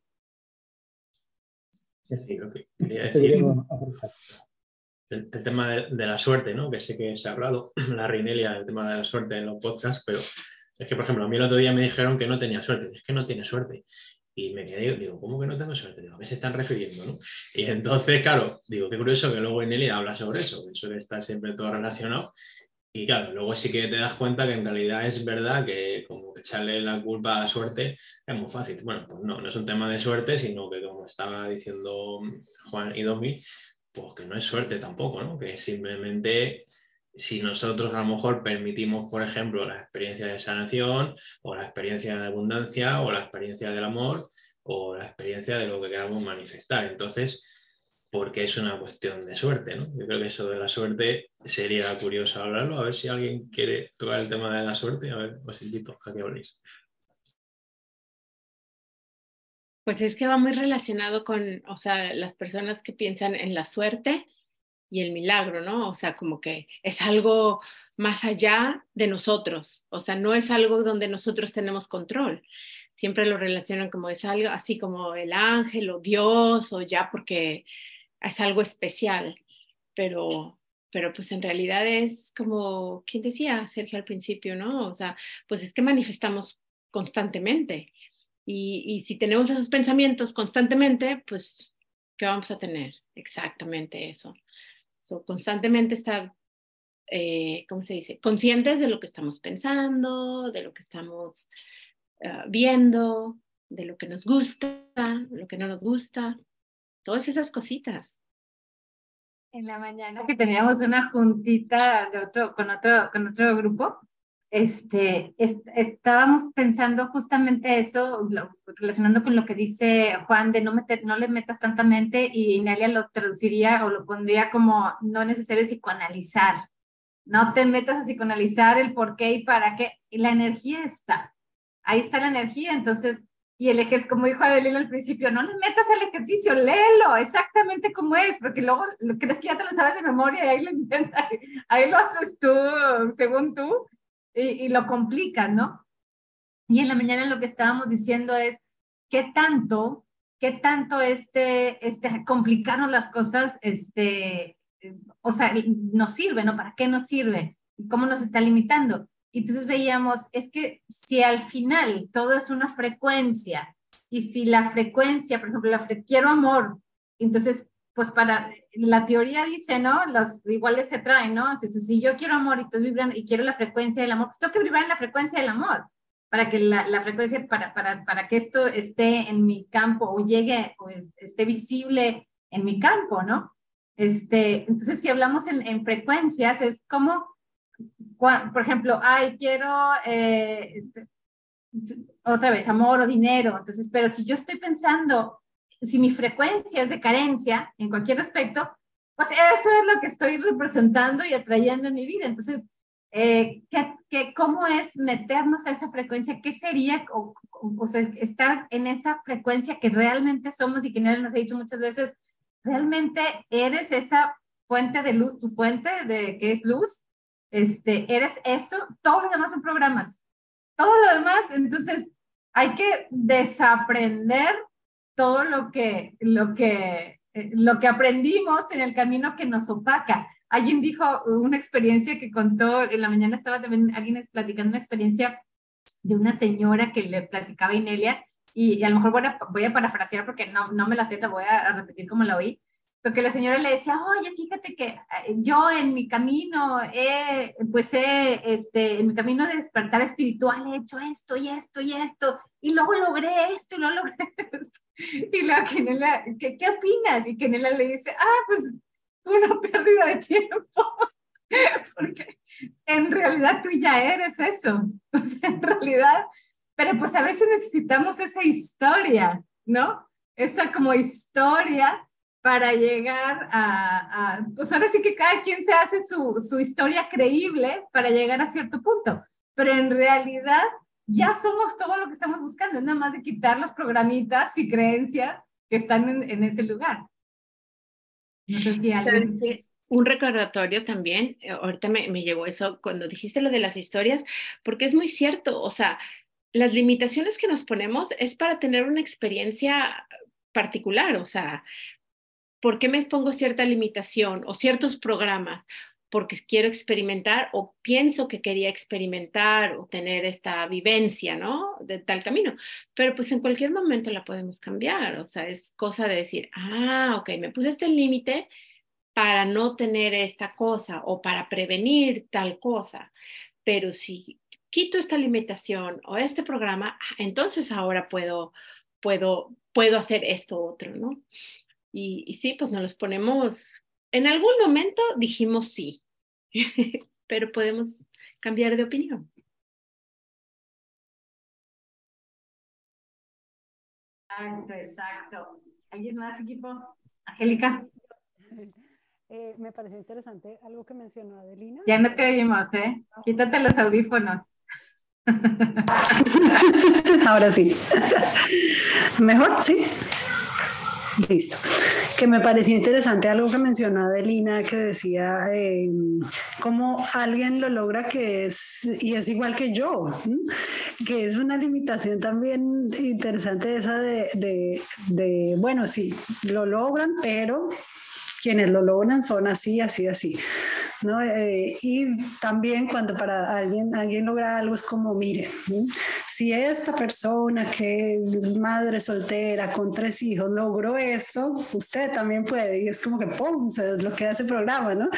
S5: Sí, quería decir, el, el, tema de, de, la suerte, ¿no? que sé que se ha hablado, [clears throat] la Rinelia, el tema de la suerte en los podcasts, pero es que, por ejemplo, a mí el otro día me dijeron que no tenía suerte. Es que no tiene suerte. Y me quedé, digo, ¿cómo que no tengo suerte? Digo, ¿a qué se están refiriendo? ¿no? Y entonces, claro, digo, qué curioso que luego Nelly habla sobre eso, que suele estar siempre todo relacionado. Y claro, luego sí que te das cuenta que en realidad es verdad que como echarle la culpa a la suerte es muy fácil. Bueno, pues no, no es un tema de suerte, sino que como estaba diciendo Juan y Domi, pues que no es suerte tampoco, ¿no? Que simplemente si nosotros a lo mejor permitimos, por ejemplo, la experiencia de sanación o la experiencia de abundancia o la experiencia del amor o la experiencia de lo que queramos manifestar. Entonces, porque es una cuestión de suerte, ¿no? Yo creo que eso de la suerte sería curioso hablarlo, a ver si alguien quiere tocar el tema de la suerte, a ver, os invito a que habléis.
S2: Pues es que va muy relacionado con, las personas que piensan en la suerte, y el milagro, ¿no? O sea, como que es algo más allá de nosotros, o sea, no es algo donde nosotros tenemos control. Siempre lo relacionan como es algo así como el ángel o Dios o ya porque es algo especial, pero pero pues en realidad es como, ¿quién decía Sergio al principio, no? O sea, pues es que manifestamos constantemente. Y, y si tenemos esos pensamientos constantemente, pues, ¿qué vamos a tener? Exactamente eso. So, constantemente estar, eh, ¿cómo se dice? Conscientes de lo que estamos pensando, de lo que estamos uh, viendo, de lo que nos gusta, lo que no nos gusta, todas esas cositas.
S1: En la mañana que teníamos una juntita de otro, con, otro, con otro grupo, este, est estábamos pensando justamente eso, lo, relacionando con lo que dice Juan, de no, meter, no le metas tanta mente, y Nalia lo traduciría o lo pondría como no necesario psicoanalizar. No te metas a psicoanalizar el por qué y para qué. Y la energía está. Ahí está la energía. Entonces, y el ejercicio, como dijo Adelina al principio, no le metas al ejercicio, léelo exactamente como es, porque luego crees que ya te lo sabes de memoria y ahí lo intentas, [laughs] ahí lo haces tú, según tú, y, lo complican, ¿no? Y en la mañana lo que estábamos diciendo es, ¿qué tanto, qué tanto este, este complicarnos las cosas, este, o sea, nos sirve, ¿no? ¿Para qué nos sirve? ¿Y cómo nos está limitando? Y entonces veíamos, es que si al final todo es una frecuencia, y si la frecuencia, por ejemplo, la quiero amor, entonces pues para, la teoría dice, ¿no? Los iguales se traen, ¿no? Entonces, si yo quiero amor y estoy vibrando y quiero la frecuencia del amor, pues tengo que vibrar en la frecuencia del amor para que la, la frecuencia, para, para, para que esto esté en mi campo o llegue o esté visible en mi campo, ¿no? Este, entonces, si hablamos en, en frecuencias, es como, por ejemplo, ay, quiero, eh, otra vez, amor o dinero. Entonces, pero si yo estoy pensando, si mi frecuencia es de carencia en cualquier aspecto, pues eso es lo que estoy representando y atrayendo en mi vida. Entonces, eh, ¿qué, cómo es meternos a esa frecuencia? ¿Qué sería o, estar en esa frecuencia que realmente somos y que nos ha dicho muchas veces, realmente eres esa fuente de luz, tu fuente de que es luz, este, eres eso, todos los demás son programas, todo lo demás, entonces hay que desaprender todo lo que, lo que, eh, lo que aprendimos en el camino que nos opaca. Alguien dijo una experiencia que contó, en la mañana estaba también alguien platicando una experiencia de una señora que le platicaba a Inelia, y, a lo mejor voy a, voy a parafrasear porque no, no me la sé, voy a repetir como la oí, porque la señora le decía, oye, fíjate que eh, yo en mi camino, he, pues he, este, en mi camino de despertar espiritual he hecho esto y esto y esto, y luego logré esto y luego logré [laughs] esto. Y luego Kenela, ¿qué, ¿qué opinas? Y Kenela le dice, ah, pues fue una pérdida de tiempo, [laughs] porque en realidad tú ya eres eso, [laughs] o sea, en realidad, pero pues a veces necesitamos esa historia, ¿no? Esa como historia para llegar a, pues ahora sí que cada quien se hace su, su historia creíble para llegar a cierto punto, pero en realidad ya somos todo lo que estamos buscando, es nada más de quitar las programitas y creencias que están en, en ese lugar. No sé si alguien...
S2: Un recordatorio también, eh, ahorita me, me llegó eso cuando dijiste lo de las historias, porque es muy cierto, o sea, las limitaciones que nos ponemos es para tener una experiencia particular, o sea, ¿por qué me expongo cierta limitación o ciertos programas? Porque quiero experimentar o pienso que quería experimentar o tener esta vivencia, ¿no? De tal camino. Pero pues en cualquier momento la podemos cambiar. O sea, es cosa de decir, ah, ok, me puse este límite para no tener esta cosa o para prevenir tal cosa. Pero si quito esta limitación o este programa, entonces ahora puedo, puedo, puedo hacer esto otro, ¿no? Y, sí, pues nos los ponemos, en algún momento dijimos sí, [laughs] pero podemos cambiar de opinión.
S1: Exacto, exacto. ¿Alguien más, equipo? Angélica. [laughs]
S4: Eh, me pareció interesante algo que mencionó Adelina.
S1: Ya no te oímos, ¿eh? Quítate los audífonos. [laughs]
S4: Ahora sí. ¿Mejor? Sí. [laughs] Listo. Que me pareció interesante algo que mencionó Adelina, que decía eh, cómo alguien lo logra que es, y es igual que yo, que es una limitación también interesante esa de, de, bueno, sí, lo logran, pero quienes lo logran son así, así, así. ¿no? Eh, y también cuando para alguien, alguien logra algo es como, mire, si esta persona que es madre soltera con tres hijos logró eso, usted también puede. Y es como que, ¡pum!, se desbloquea ese programa, ¿no?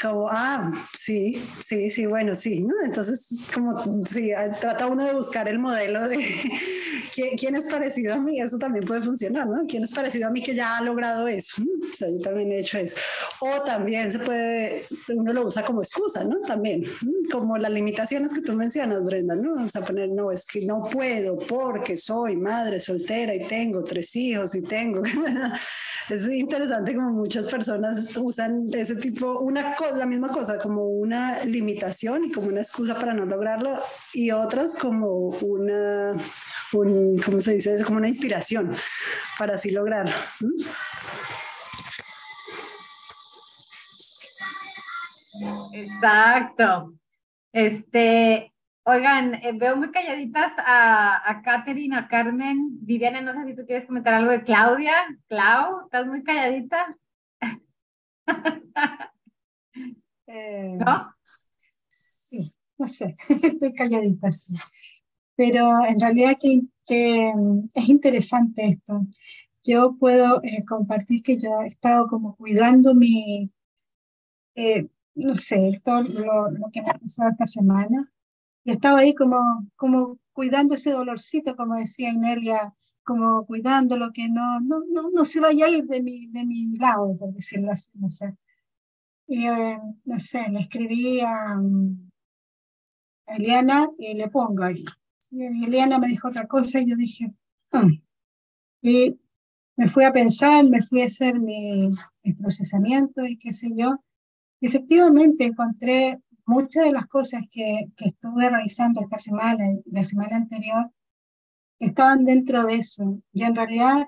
S4: Como, ah, sí, sí, sí, bueno, sí, ¿no? Entonces, como, sí, trata uno de buscar el modelo de [laughs] ¿quién, es parecido a mí, eso también puede funcionar, ¿no? ¿Quién es parecido a mí que ya ha logrado eso? O sea, yo también he hecho eso. O también se puede, uno lo usa como excusa, ¿no? También, como las limitaciones que tú mencionas, Brenda, ¿no? O sea, poner, no, es que no puedo porque soy madre soltera y tengo tres hijos y tengo. [laughs] es interesante como muchas personas usan ese tipo, una la misma cosa, como una limitación y como una excusa para no lograrlo, y otras como una, un, ¿cómo se dice eso? Como una inspiración para así lograrlo.
S1: Exacto. Este, oigan, eh, veo muy calladitas a, a Katherine, a Carmen. Viviana, no sé si tú quieres comentar algo de Claudia. Clau, ¿estás muy calladita? [laughs]
S8: Eh, ¿No? Sí, no sé, [laughs] estoy calladita, sí. Pero en realidad que, que mm, es interesante esto. Yo puedo eh, compartir que yo he estado como cuidando mi, eh, no sé, todo lo, lo, que me ha pasado esta semana. Y estaba ahí como, como cuidando ese dolorcito, como decía Inelia, como cuidando lo que no, no, no, no se vaya a ir de mi, de mi lado, por decirlo así. No sé. Y, eh, no sé, le escribí a, Eliana y le pongo ahí. y Eliana me dijo otra cosa y yo dije, ah". y me fui a pensar, me fui a hacer mi, mi procesamiento y qué sé yo. Efectivamente encontré muchas de las cosas que, que estuve realizando esta semana la semana anterior estaban dentro de eso. Y en realidad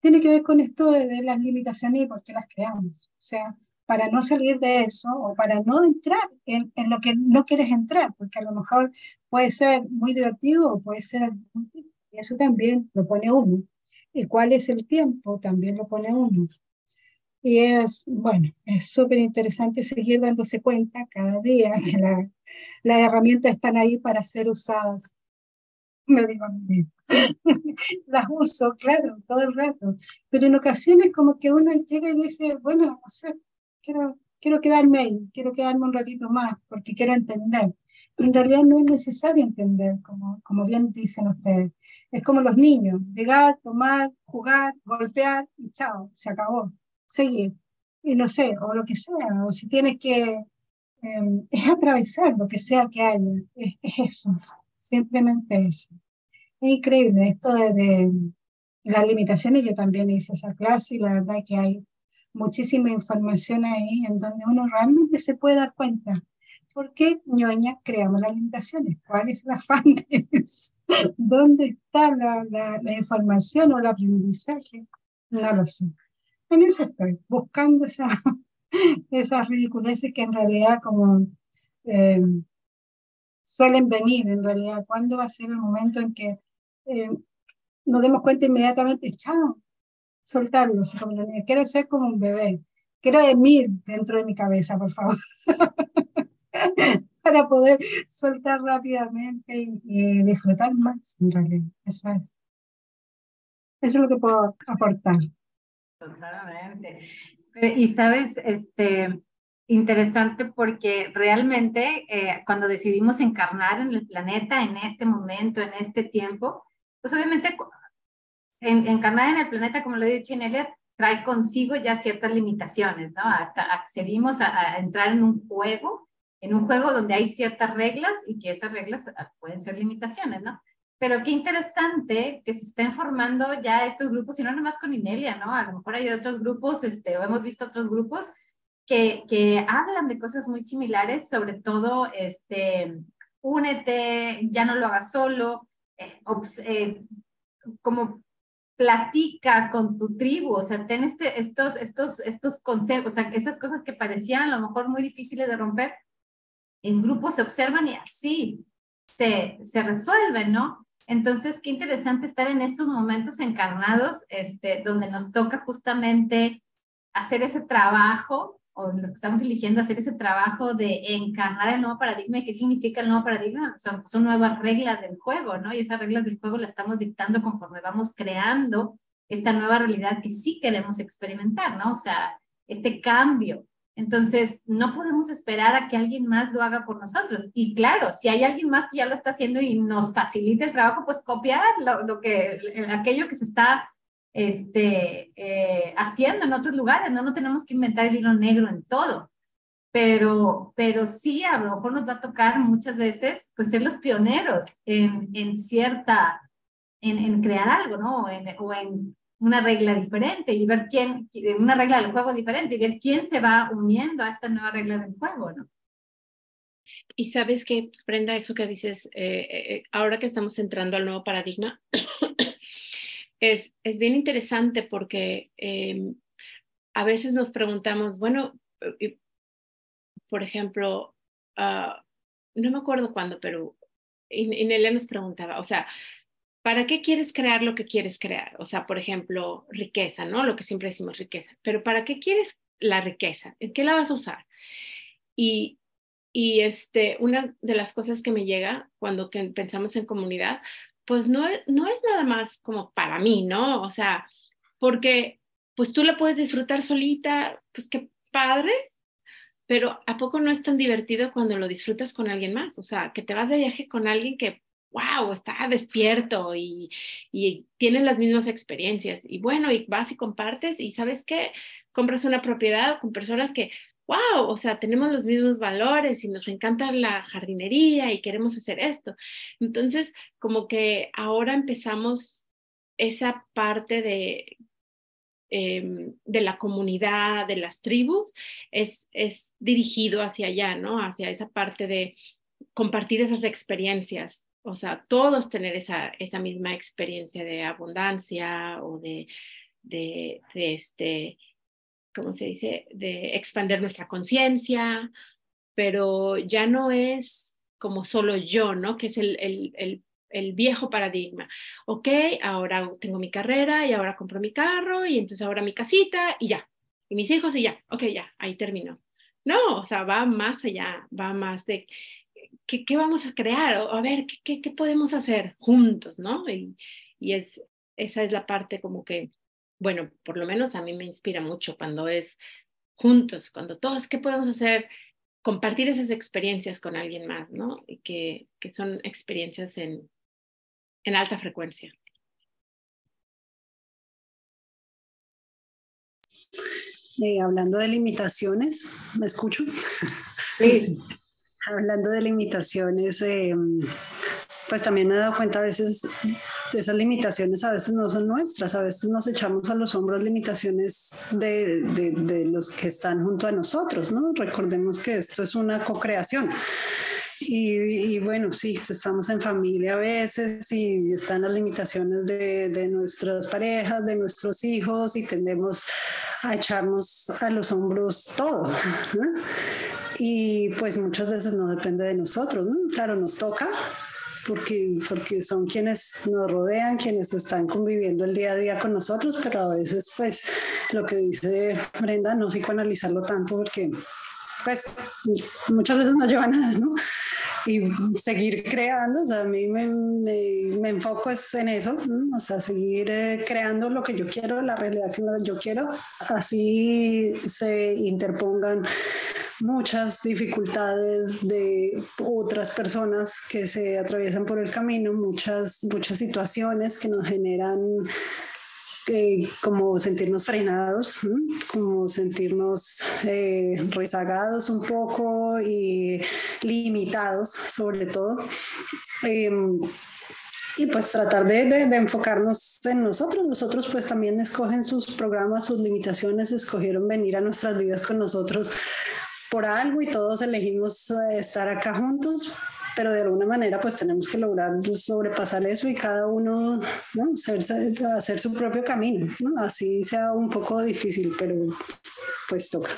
S8: tiene que ver con esto de, las limitaciones y por qué las creamos. O sea, para no salir de eso o para no entrar en, en, lo que no quieres entrar, porque a lo mejor puede ser muy divertido o puede ser... Y eso también lo pone uno. ¿Y cuál es el tiempo? También lo pone uno. Y es, bueno, es súper interesante seguir dándose cuenta cada día que la, las herramientas están ahí para ser usadas. Me digo a mí [laughs] las uso, claro, todo el rato, pero en ocasiones como que uno llega y dice, bueno, no sé, quiero, quiero quedarme ahí, quiero quedarme un ratito más porque quiero entender. Pero en realidad no es necesario entender, como, como bien dicen ustedes. Es como los niños, llegar, tomar, jugar, golpear y chao, se acabó seguir, y no sé, o lo que sea, o si tienes que, em, [laughs] es atravesar lo que sea que haya, es, eso, simplemente eso. Es increíble esto de, las limitaciones, yo también hice esa clase y la verdad que hay muchísima información ahí en donde uno realmente se puede dar cuenta. ¿Por qué ñoña creamos las limitaciones? ¿Cuál es el afán? ¿Dónde está la, la, la información o el aprendizaje? No lo sé en eso estoy, buscando esa, [laughs] esas ridiculeces que en realidad como eh, suelen venir, en realidad, ¿cuándo va a ser el momento en que eh, nos demos cuenta inmediatamente, chao, soltarlo, quiero ser como un bebé, quiero emir dentro de mi cabeza, por favor, [laughs] para poder soltar rápidamente y, y, disfrutar más, en realidad, eso es. Eso es lo que puedo aportar.
S1: Totalmente. Y sabes, este, interesante porque realmente eh, cuando decidimos encarnar en el planeta, en este momento, en este tiempo, pues obviamente encarnar en el planeta, como lo he dicho Inelia, trae consigo ya ciertas limitaciones, ¿no? Hasta accedimos a, a, entrar en un juego, en un juego donde hay ciertas reglas y que esas reglas ah, pueden ser limitaciones, ¿no? Pero qué interesante que se estén formando ya estos grupos, y no nomás con Inelia, ¿no? A lo mejor hay otros grupos, este, o hemos visto otros grupos que, que hablan de cosas muy similares, sobre todo, este, únete, ya no lo hagas solo, eh, eh, como platica con tu tribu, o sea, ten este, estos, estos, estos consejos, o sea, esas cosas que parecían a lo mejor muy difíciles de romper, en grupos se observan y así se, se resuelven, ¿no? Entonces, qué interesante estar en estos momentos encarnados, este, donde nos toca justamente hacer ese trabajo, o lo que estamos eligiendo, hacer ese trabajo de encarnar el nuevo paradigma. ¿Y qué significa el nuevo paradigma? Son, son nuevas reglas del juego, ¿no? Y esas reglas del juego las estamos dictando conforme vamos creando esta nueva realidad que sí queremos experimentar, ¿no? O sea, este cambio. Entonces, no podemos esperar a que alguien más lo haga por nosotros. Y claro, si hay alguien más que ya lo está haciendo y nos facilita el trabajo, pues copiar lo, que, aquello que se está este, eh, haciendo en otros lugares. No, no tenemos que inventar el hilo negro en todo. Pero, pero sí, a lo mejor nos va a tocar muchas veces, pues, ser los pioneros en, en cierta, en, en, crear algo, ¿no? o en una regla diferente y ver quién, una regla del juego diferente y ver quién se va uniendo a esta nueva regla del juego, ¿no?
S2: Y sabes que, Prenda, eso que dices, eh, eh, ahora que estamos entrando al nuevo paradigma, [coughs] es, es bien interesante porque eh, a veces nos preguntamos, bueno, por ejemplo, uh, no me acuerdo cuándo, pero Inelia nos preguntaba, o sea, ¿para qué quieres crear lo que quieres crear? O sea, por ejemplo, riqueza, ¿no? Lo que siempre decimos riqueza. Pero ¿para qué quieres la riqueza? ¿En qué la vas a usar? Y, y este, una de las cosas que me llega cuando pensamos en comunidad, pues no, no es nada más como para mí, ¿no? O sea, porque pues tú la puedes disfrutar solita, pues qué padre, pero ¿a poco no es tan divertido cuando lo disfrutas con alguien más? O sea, que te vas de viaje con alguien que wow, está despierto y, y tienen las mismas experiencias. Y bueno, y vas y compartes y sabes qué, compras una propiedad con personas que wow, o sea, tenemos los mismos valores y nos encanta la jardinería y queremos hacer esto. Entonces, como que ahora empezamos esa parte de, em, de la comunidad, de las tribus, es, es dirigido hacia allá, ¿no? Hacia esa parte de compartir esas experiencias. O sea, todos tener esa, esa misma experiencia de abundancia o de, de, este, ¿cómo se dice?, de expandir nuestra conciencia, pero ya no es como solo yo, ¿no? Que es el, el, el, viejo paradigma. Ok, ahora tengo mi carrera y ahora compro mi carro y entonces ahora mi casita y ya. Y mis hijos y ya. Ok, ya, ahí terminó. No, o sea, va más allá, va más de qué, qué vamos a crear, o a ver, qué, qué, podemos hacer juntos, ¿no? Y, y es, esa es la parte como que bueno, por lo menos a mí me inspira mucho cuando es juntos, cuando todos, ¿qué podemos hacer? Compartir esas experiencias con alguien más, ¿no? Y que, que son experiencias en, en alta frecuencia.
S4: Eh, hablando de limitaciones, ¿me escucho? Sí. [laughs] hablando de limitaciones, eh, pues también me he dado cuenta a veces de esas limitaciones a veces no son nuestras, a veces nos echamos a los hombros limitaciones de, de, los que están junto a nosotros, ¿no? Recordemos que esto es una co-creación. Y, bueno, sí, estamos en familia a veces y están las limitaciones de, de, nuestras parejas, de nuestros hijos y tendemos a echarnos a los hombros todo. Y pues muchas veces no depende de nosotros, ¿no? Claro, nos toca, porque, porque son quienes nos rodean, quienes están conviviendo el día a día con nosotros, pero a veces pues lo que dice Brenda, no psicoanalizarlo tanto porque pues muchas veces no lleva nada, ¿no? Y seguir creando, o sea, a mí me, me, enfoco es en eso, o sea, seguir eh, creando lo que yo quiero, la realidad que yo quiero, así se interpongan muchas dificultades de otras personas que se atraviesan por el camino, muchas, muchas situaciones que nos generan eh, como sentirnos frenados, como sentirnos eh, rezagados un poco y limitados sobre todo. Em, y pues tratar de, de, de, enfocarnos en nosotros. Nosotros pues también escogen sus programas, sus limitaciones, escogieron venir a nuestras vidas con nosotros por algo y todos elegimos eh, estar acá juntos, pero de alguna manera pues tenemos que lograr sobrepasar eso y cada uno ¿no? hacer, su propio camino, así sea un poco difícil, pero pues toca.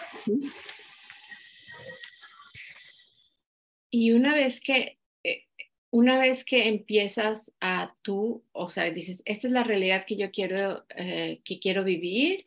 S2: Y una vez que eh, una vez que empiezas a tú, o sea, dices, esta es la realidad que yo quiero, eh, que quiero vivir,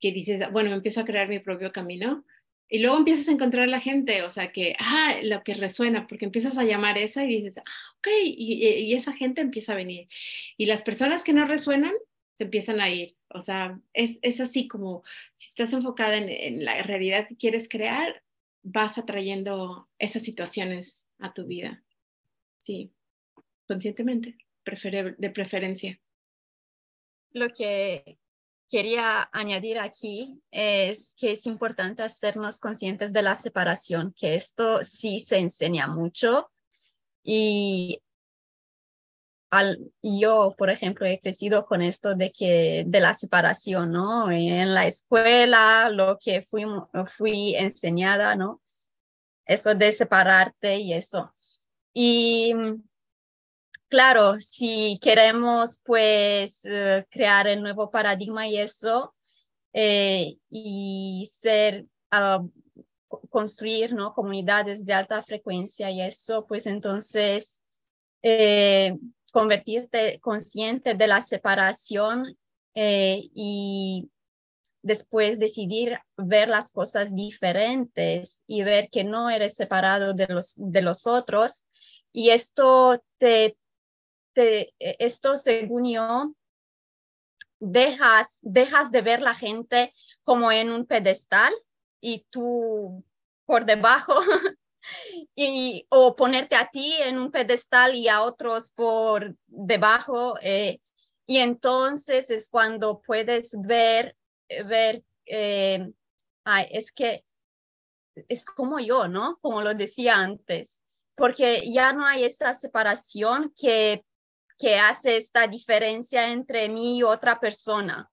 S2: que dices, bueno, empiezo a crear mi propio camino, y luego empiezas a encontrar la gente, o sea, que, ah, lo que resuena, porque empiezas a llamar esa y dices, ah, ok, y, esa gente empieza a venir. Y las personas que no resuenan, se empiezan a ir. O sea, es, es así como si estás enfocada en, la realidad que quieres crear, vas atrayendo esas situaciones a tu vida. Sí, conscientemente, de preferencia.
S3: Lo que quería añadir aquí es que es importante hacernos conscientes de la separación, que esto sí se enseña mucho y al, yo, por ejemplo, he crecido con esto de que de la separación, ¿no? En la escuela, lo que fui, fui enseñada, ¿no? Eso de separarte y eso. Y claro, si queremos pues eh, crear el nuevo paradigma y eso, eh, y ser, ah, construir ¿no? comunidades de alta frecuencia y eso, pues entonces eh, convertirte consciente de la separación y después decidir ver las cosas diferentes y ver que no eres separado de los, de los otros. Y esto te e, esto según yo, dejas, dejas de ver la gente como en un pedestal y tú por debajo [laughs] y, o ponerte a ti en un pedestal y a otros por debajo. Eh, y entonces es cuando puedes ver, ver, eh, es que es como yo, ¿no? Como lo decía antes, porque ya no hay esa separación que, que hace esta diferencia entre mí y otra persona.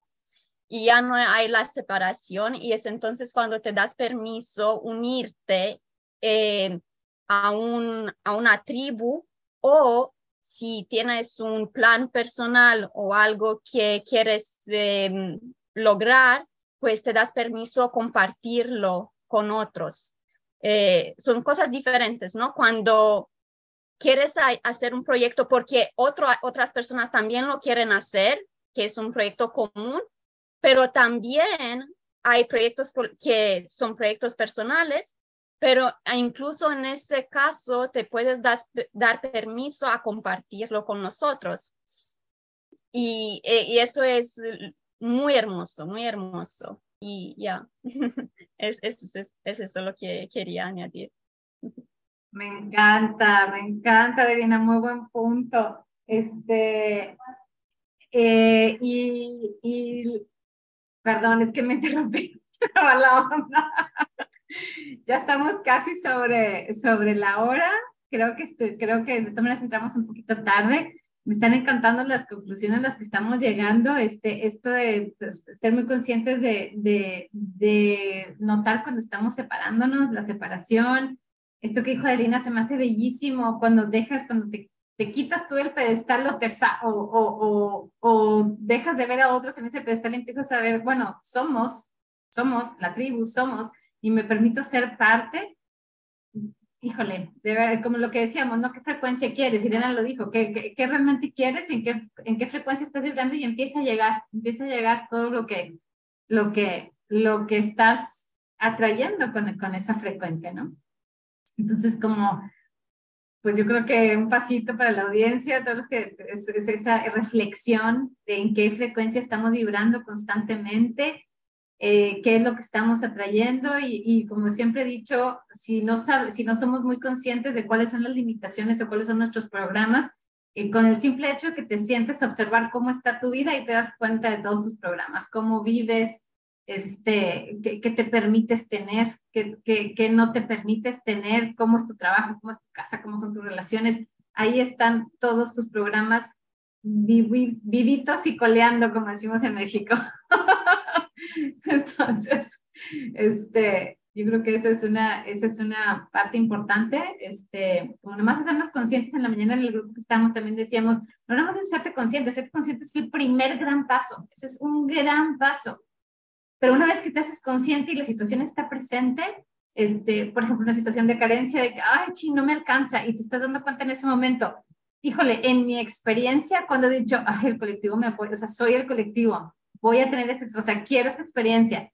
S3: Y ya no hay la separación y es entonces cuando te das permiso unirte eh, a, un, a una tribu o si tienes un plan personal o algo que quieres em, lograr, pues te das permiso compartirlo con otros. Eh, son cosas diferentes, ¿no? Cuando quieres hacer un proyecto porque otras personas también lo quieren hacer, que es un proyecto común, pero también hay proyectos que son proyectos personales, pero incluso en ese caso te puedes dar permiso a compartirlo con nosotros. Y, eh, y eso es muy hermoso, muy hermoso. Y ya, [laughs] es, es, es, es, eso lo que quería añadir.
S1: Me encanta, me encanta, Divina, muy buen punto. Este, eh, y, y, perdón, es que me [laughs] interrumpí la onda. ya estamos casi sobre, sobre la hora. Creo que, estoy, creo que de todas maneras entramos un poquito tarde me están encantando las conclusiones a las que estamos llegando, este, esto de, ser muy conscientes de, de, de, notar cuando estamos separándonos, la separación, esto que dijo Adelina se me hace bellísimo, cuando dejas, cuando te, te quitas tú el pedestal o, te, o, o, o, dejas de ver a otros en ese pedestal y empiezas a ver, bueno, somos, somos la tribu, somos, y me permito ser parte, híjole, de como lo que decíamos, ¿no? ¿Qué frecuencia quieres? Irena lo dijo, ¿qué, qué, realmente quieres? ¿En qué, ¿En qué frecuencia estás vibrando? Y empieza a llegar, empieza a llegar todo lo que, lo que, lo que estás atrayendo con, con esa frecuencia, ¿no? Entonces, como, pues yo creo que un pasito para la audiencia, todos los que, es esa reflexión de en qué frecuencia estamos vibrando constantemente, eh, qué es lo que estamos atrayendo y, como siempre he dicho, si no, si no somos muy conscientes de cuáles son las limitaciones o cuáles son nuestros programas, eh, con el simple hecho que te sientes a observar cómo está tu vida y te das cuenta de todos tus programas, cómo vives, este, qué, te permites tener, qué, qué, no te permites tener, cómo es tu trabajo, cómo es tu casa, cómo son tus relaciones. Ahí están todos tus programas vivitos y coleando, como decimos en México. [laughs] Entonces, este, yo creo que esa es una, esa es una parte importante, este, como nomás hacernos conscientes en la mañana en el grupo que estamos, también decíamos, no nomás es serte consciente, serte consciente es el primer gran paso, ese es un gran paso, pero una vez que te haces consciente y la situación está presente, este, por ejemplo, una situación de carencia de que, ay, chi, no me alcanza, y te estás dando cuenta en ese momento, híjole, en mi experiencia, cuando he dicho, ay, el colectivo me apoya, o sea, soy el colectivo, voy a tener esta, o sea, quiero esta experiencia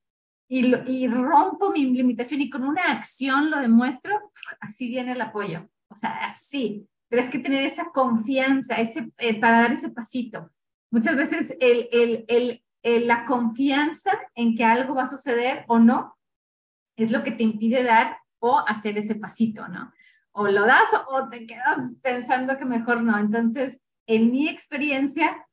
S1: y, y rompo mi limitación y con una acción lo demuestro, así viene el apoyo. O sea, así. Pero es que tener esa confianza ese, eh, para dar ese pasito. Muchas veces el, el, el, la confianza en que algo va a suceder o no es lo que te impide dar o hacer ese pasito, ¿no? O lo das o te quedas pensando que mejor no. Entonces, en mi experiencia,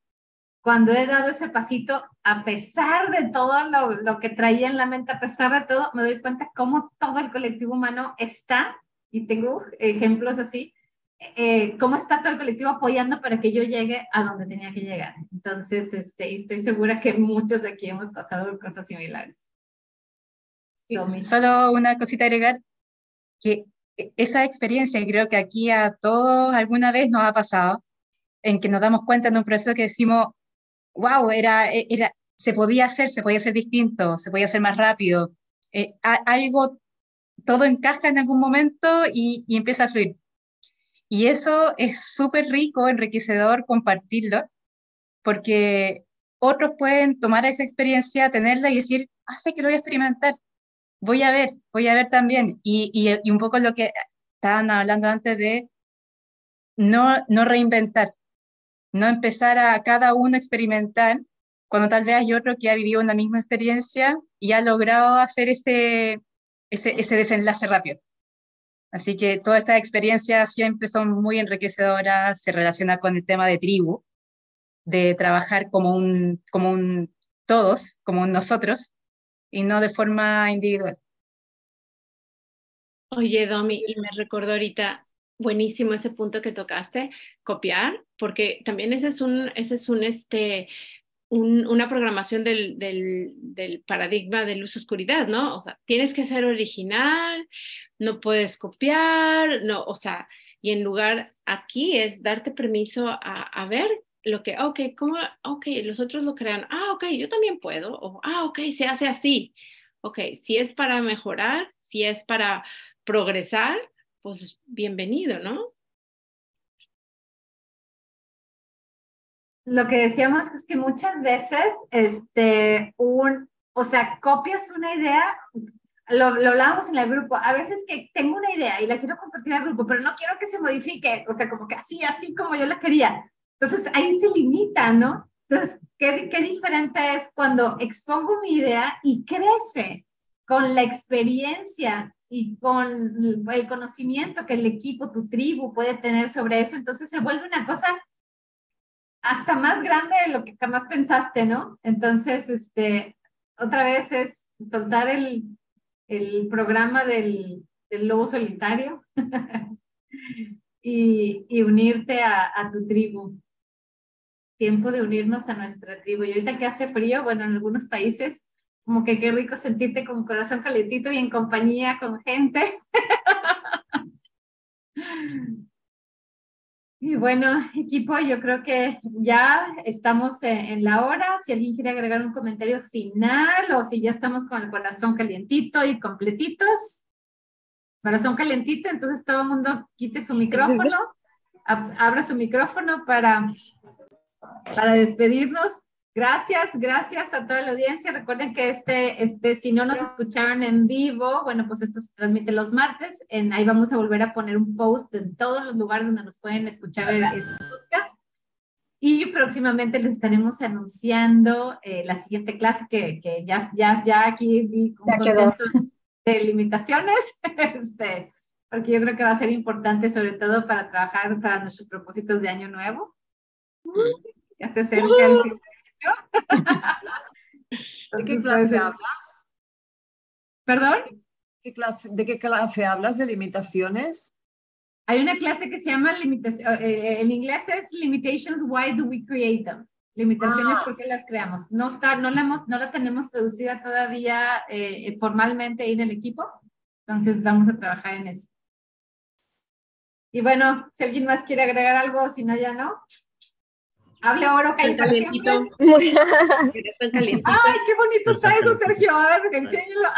S1: cuando he dado ese pasito, a pesar de todo lo, lo, que traía en la mente, a pesar de todo, me doy cuenta cómo todo el colectivo humano está, y tengo ejemplos así, eh, cómo está todo el colectivo apoyando para que yo llegue a donde tenía que llegar. Entonces, este, estoy segura que muchos de aquí hemos pasado cosas similares.
S7: solo una cosita agregar, que esa experiencia creo que aquí a todos alguna vez nos ha pasado, en que nos damos cuenta en un proceso que decimos, wow, era, era, se podía hacer, se podía hacer distinto, se podía hacer más rápido. Eh, algo, todo encaja en algún momento y, y empieza a fluir. Y eso es súper rico, enriquecedor compartirlo, porque otros pueden tomar esa experiencia, tenerla y decir, ah, sé que lo voy a experimentar, voy a ver, voy a ver también. Y, un poco lo que estaban hablando antes de no, reinventar, no empezar a cada uno experimentar cuando tal vez hay otro que ha vivido una misma experiencia y ha logrado hacer ese desenlace rápido. Así que todas estas experiencias siempre son muy enriquecedoras, se relaciona con el tema de tribu, de trabajar como un, como un todos, como un nosotros, y no de forma individual.
S2: Oye, Domi, y me recordó ahorita, buenísimo ese punto que tocaste, copiar, porque también ese es un, ese es un, este, una programación del, del, paradigma de luz-oscuridad, ¿no? O sea, tienes que ser original, no puedes copiar, no, o sea, y en lugar aquí es darte permiso a, a ver lo que, ok, ¿cómo? Ok, los otros lo crean, ah, ok, yo también puedo, o ah, ok, se hace así. Ok, si es para mejorar, si es para progresar, pues bienvenido, ¿no?
S1: Lo que decíamos es que muchas veces, este, un, o sea, copias una idea, lo, lo hablábamos en el grupo, a veces que tengo una idea y la quiero compartir al grupo, pero no quiero que se modifique, o sea, como que así, así como yo la quería. Entonces ahí se limita, ¿no? Entonces, ¿qué, qué diferente es cuando expongo mi idea y crece con la experiencia y con el conocimiento que el equipo, tu tribu puede tener sobre eso? Entonces se vuelve una cosa hasta más grande de lo que jamás pensaste, ¿no? Entonces, este, otra vez es soltar el, el programa del, del, lobo solitario [laughs] y, y, unirte a, a, tu tribu. Tiempo de unirnos a nuestra tribu. Y ahorita que hace frío, bueno, en algunos países, como que qué rico sentirte con corazón calentito y en compañía con gente. [laughs] Y bueno, equipo, yo creo que ya estamos en la hora. Si alguien quiere agregar un comentario final o si ya estamos con el corazón calientito y completitos. Corazón calientito, entonces todo el mundo quite su micrófono, [laughs] abra su micrófono para, para despedirnos. Gracias, gracias a toda la audiencia. Recuerden que este, este, si no nos escucharon en vivo, bueno, pues esto se transmite los martes. En, ahí vamos a volver a poner un post en todos los lugares donde nos pueden escuchar el, el podcast. Y próximamente les estaremos anunciando eh, la siguiente clase que, que, ya, ya, ya aquí vi un ya consenso de limitaciones, [laughs] este, porque yo creo que va a ser importante sobre todo para trabajar para nuestros propósitos de año nuevo. Ya se acerca el
S9: ¿De qué clase hablas?
S1: ¿Perdón?
S9: ¿Qué clase, ¿De qué clase hablas? ¿De limitaciones?
S1: Hay una clase que se llama, limitación, eh, en inglés es Limitations, Why Do We Create Them? Limitaciones, ah. ¿por qué las creamos? No, está, no, la, hemos, no la tenemos traducida todavía eh, formalmente ahí en el equipo, entonces vamos a trabajar en eso. Y bueno, si alguien más quiere agregar algo, si no, ya no. Hable oro [laughs] [laughs] calientito. Ay, qué bonito está eso, Sergio. A ver, enséñalo.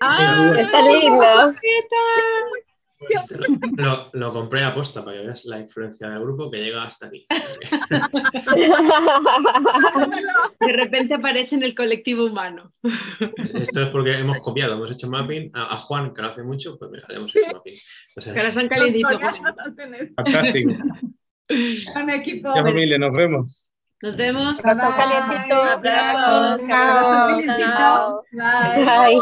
S3: Ah, está lindo.
S5: Lo, lo, compré a posta para que veas la influencia del grupo que llega hasta aquí.
S2: De repente aparece en el colectivo humano.
S5: Esto es porque hemos copiado, hemos hecho mapping. A, a Juan, que lo hace mucho, pues mira, le hemos hecho mapping.
S2: Sea, Corazón calentito.
S6: Fantástico.
S1: Con equipo.
S6: Ya familia, nos vemos.
S2: Nos vemos.
S3: Corazón calientito.
S2: Abrazos.
S3: Chao.
S1: Bye. Bye.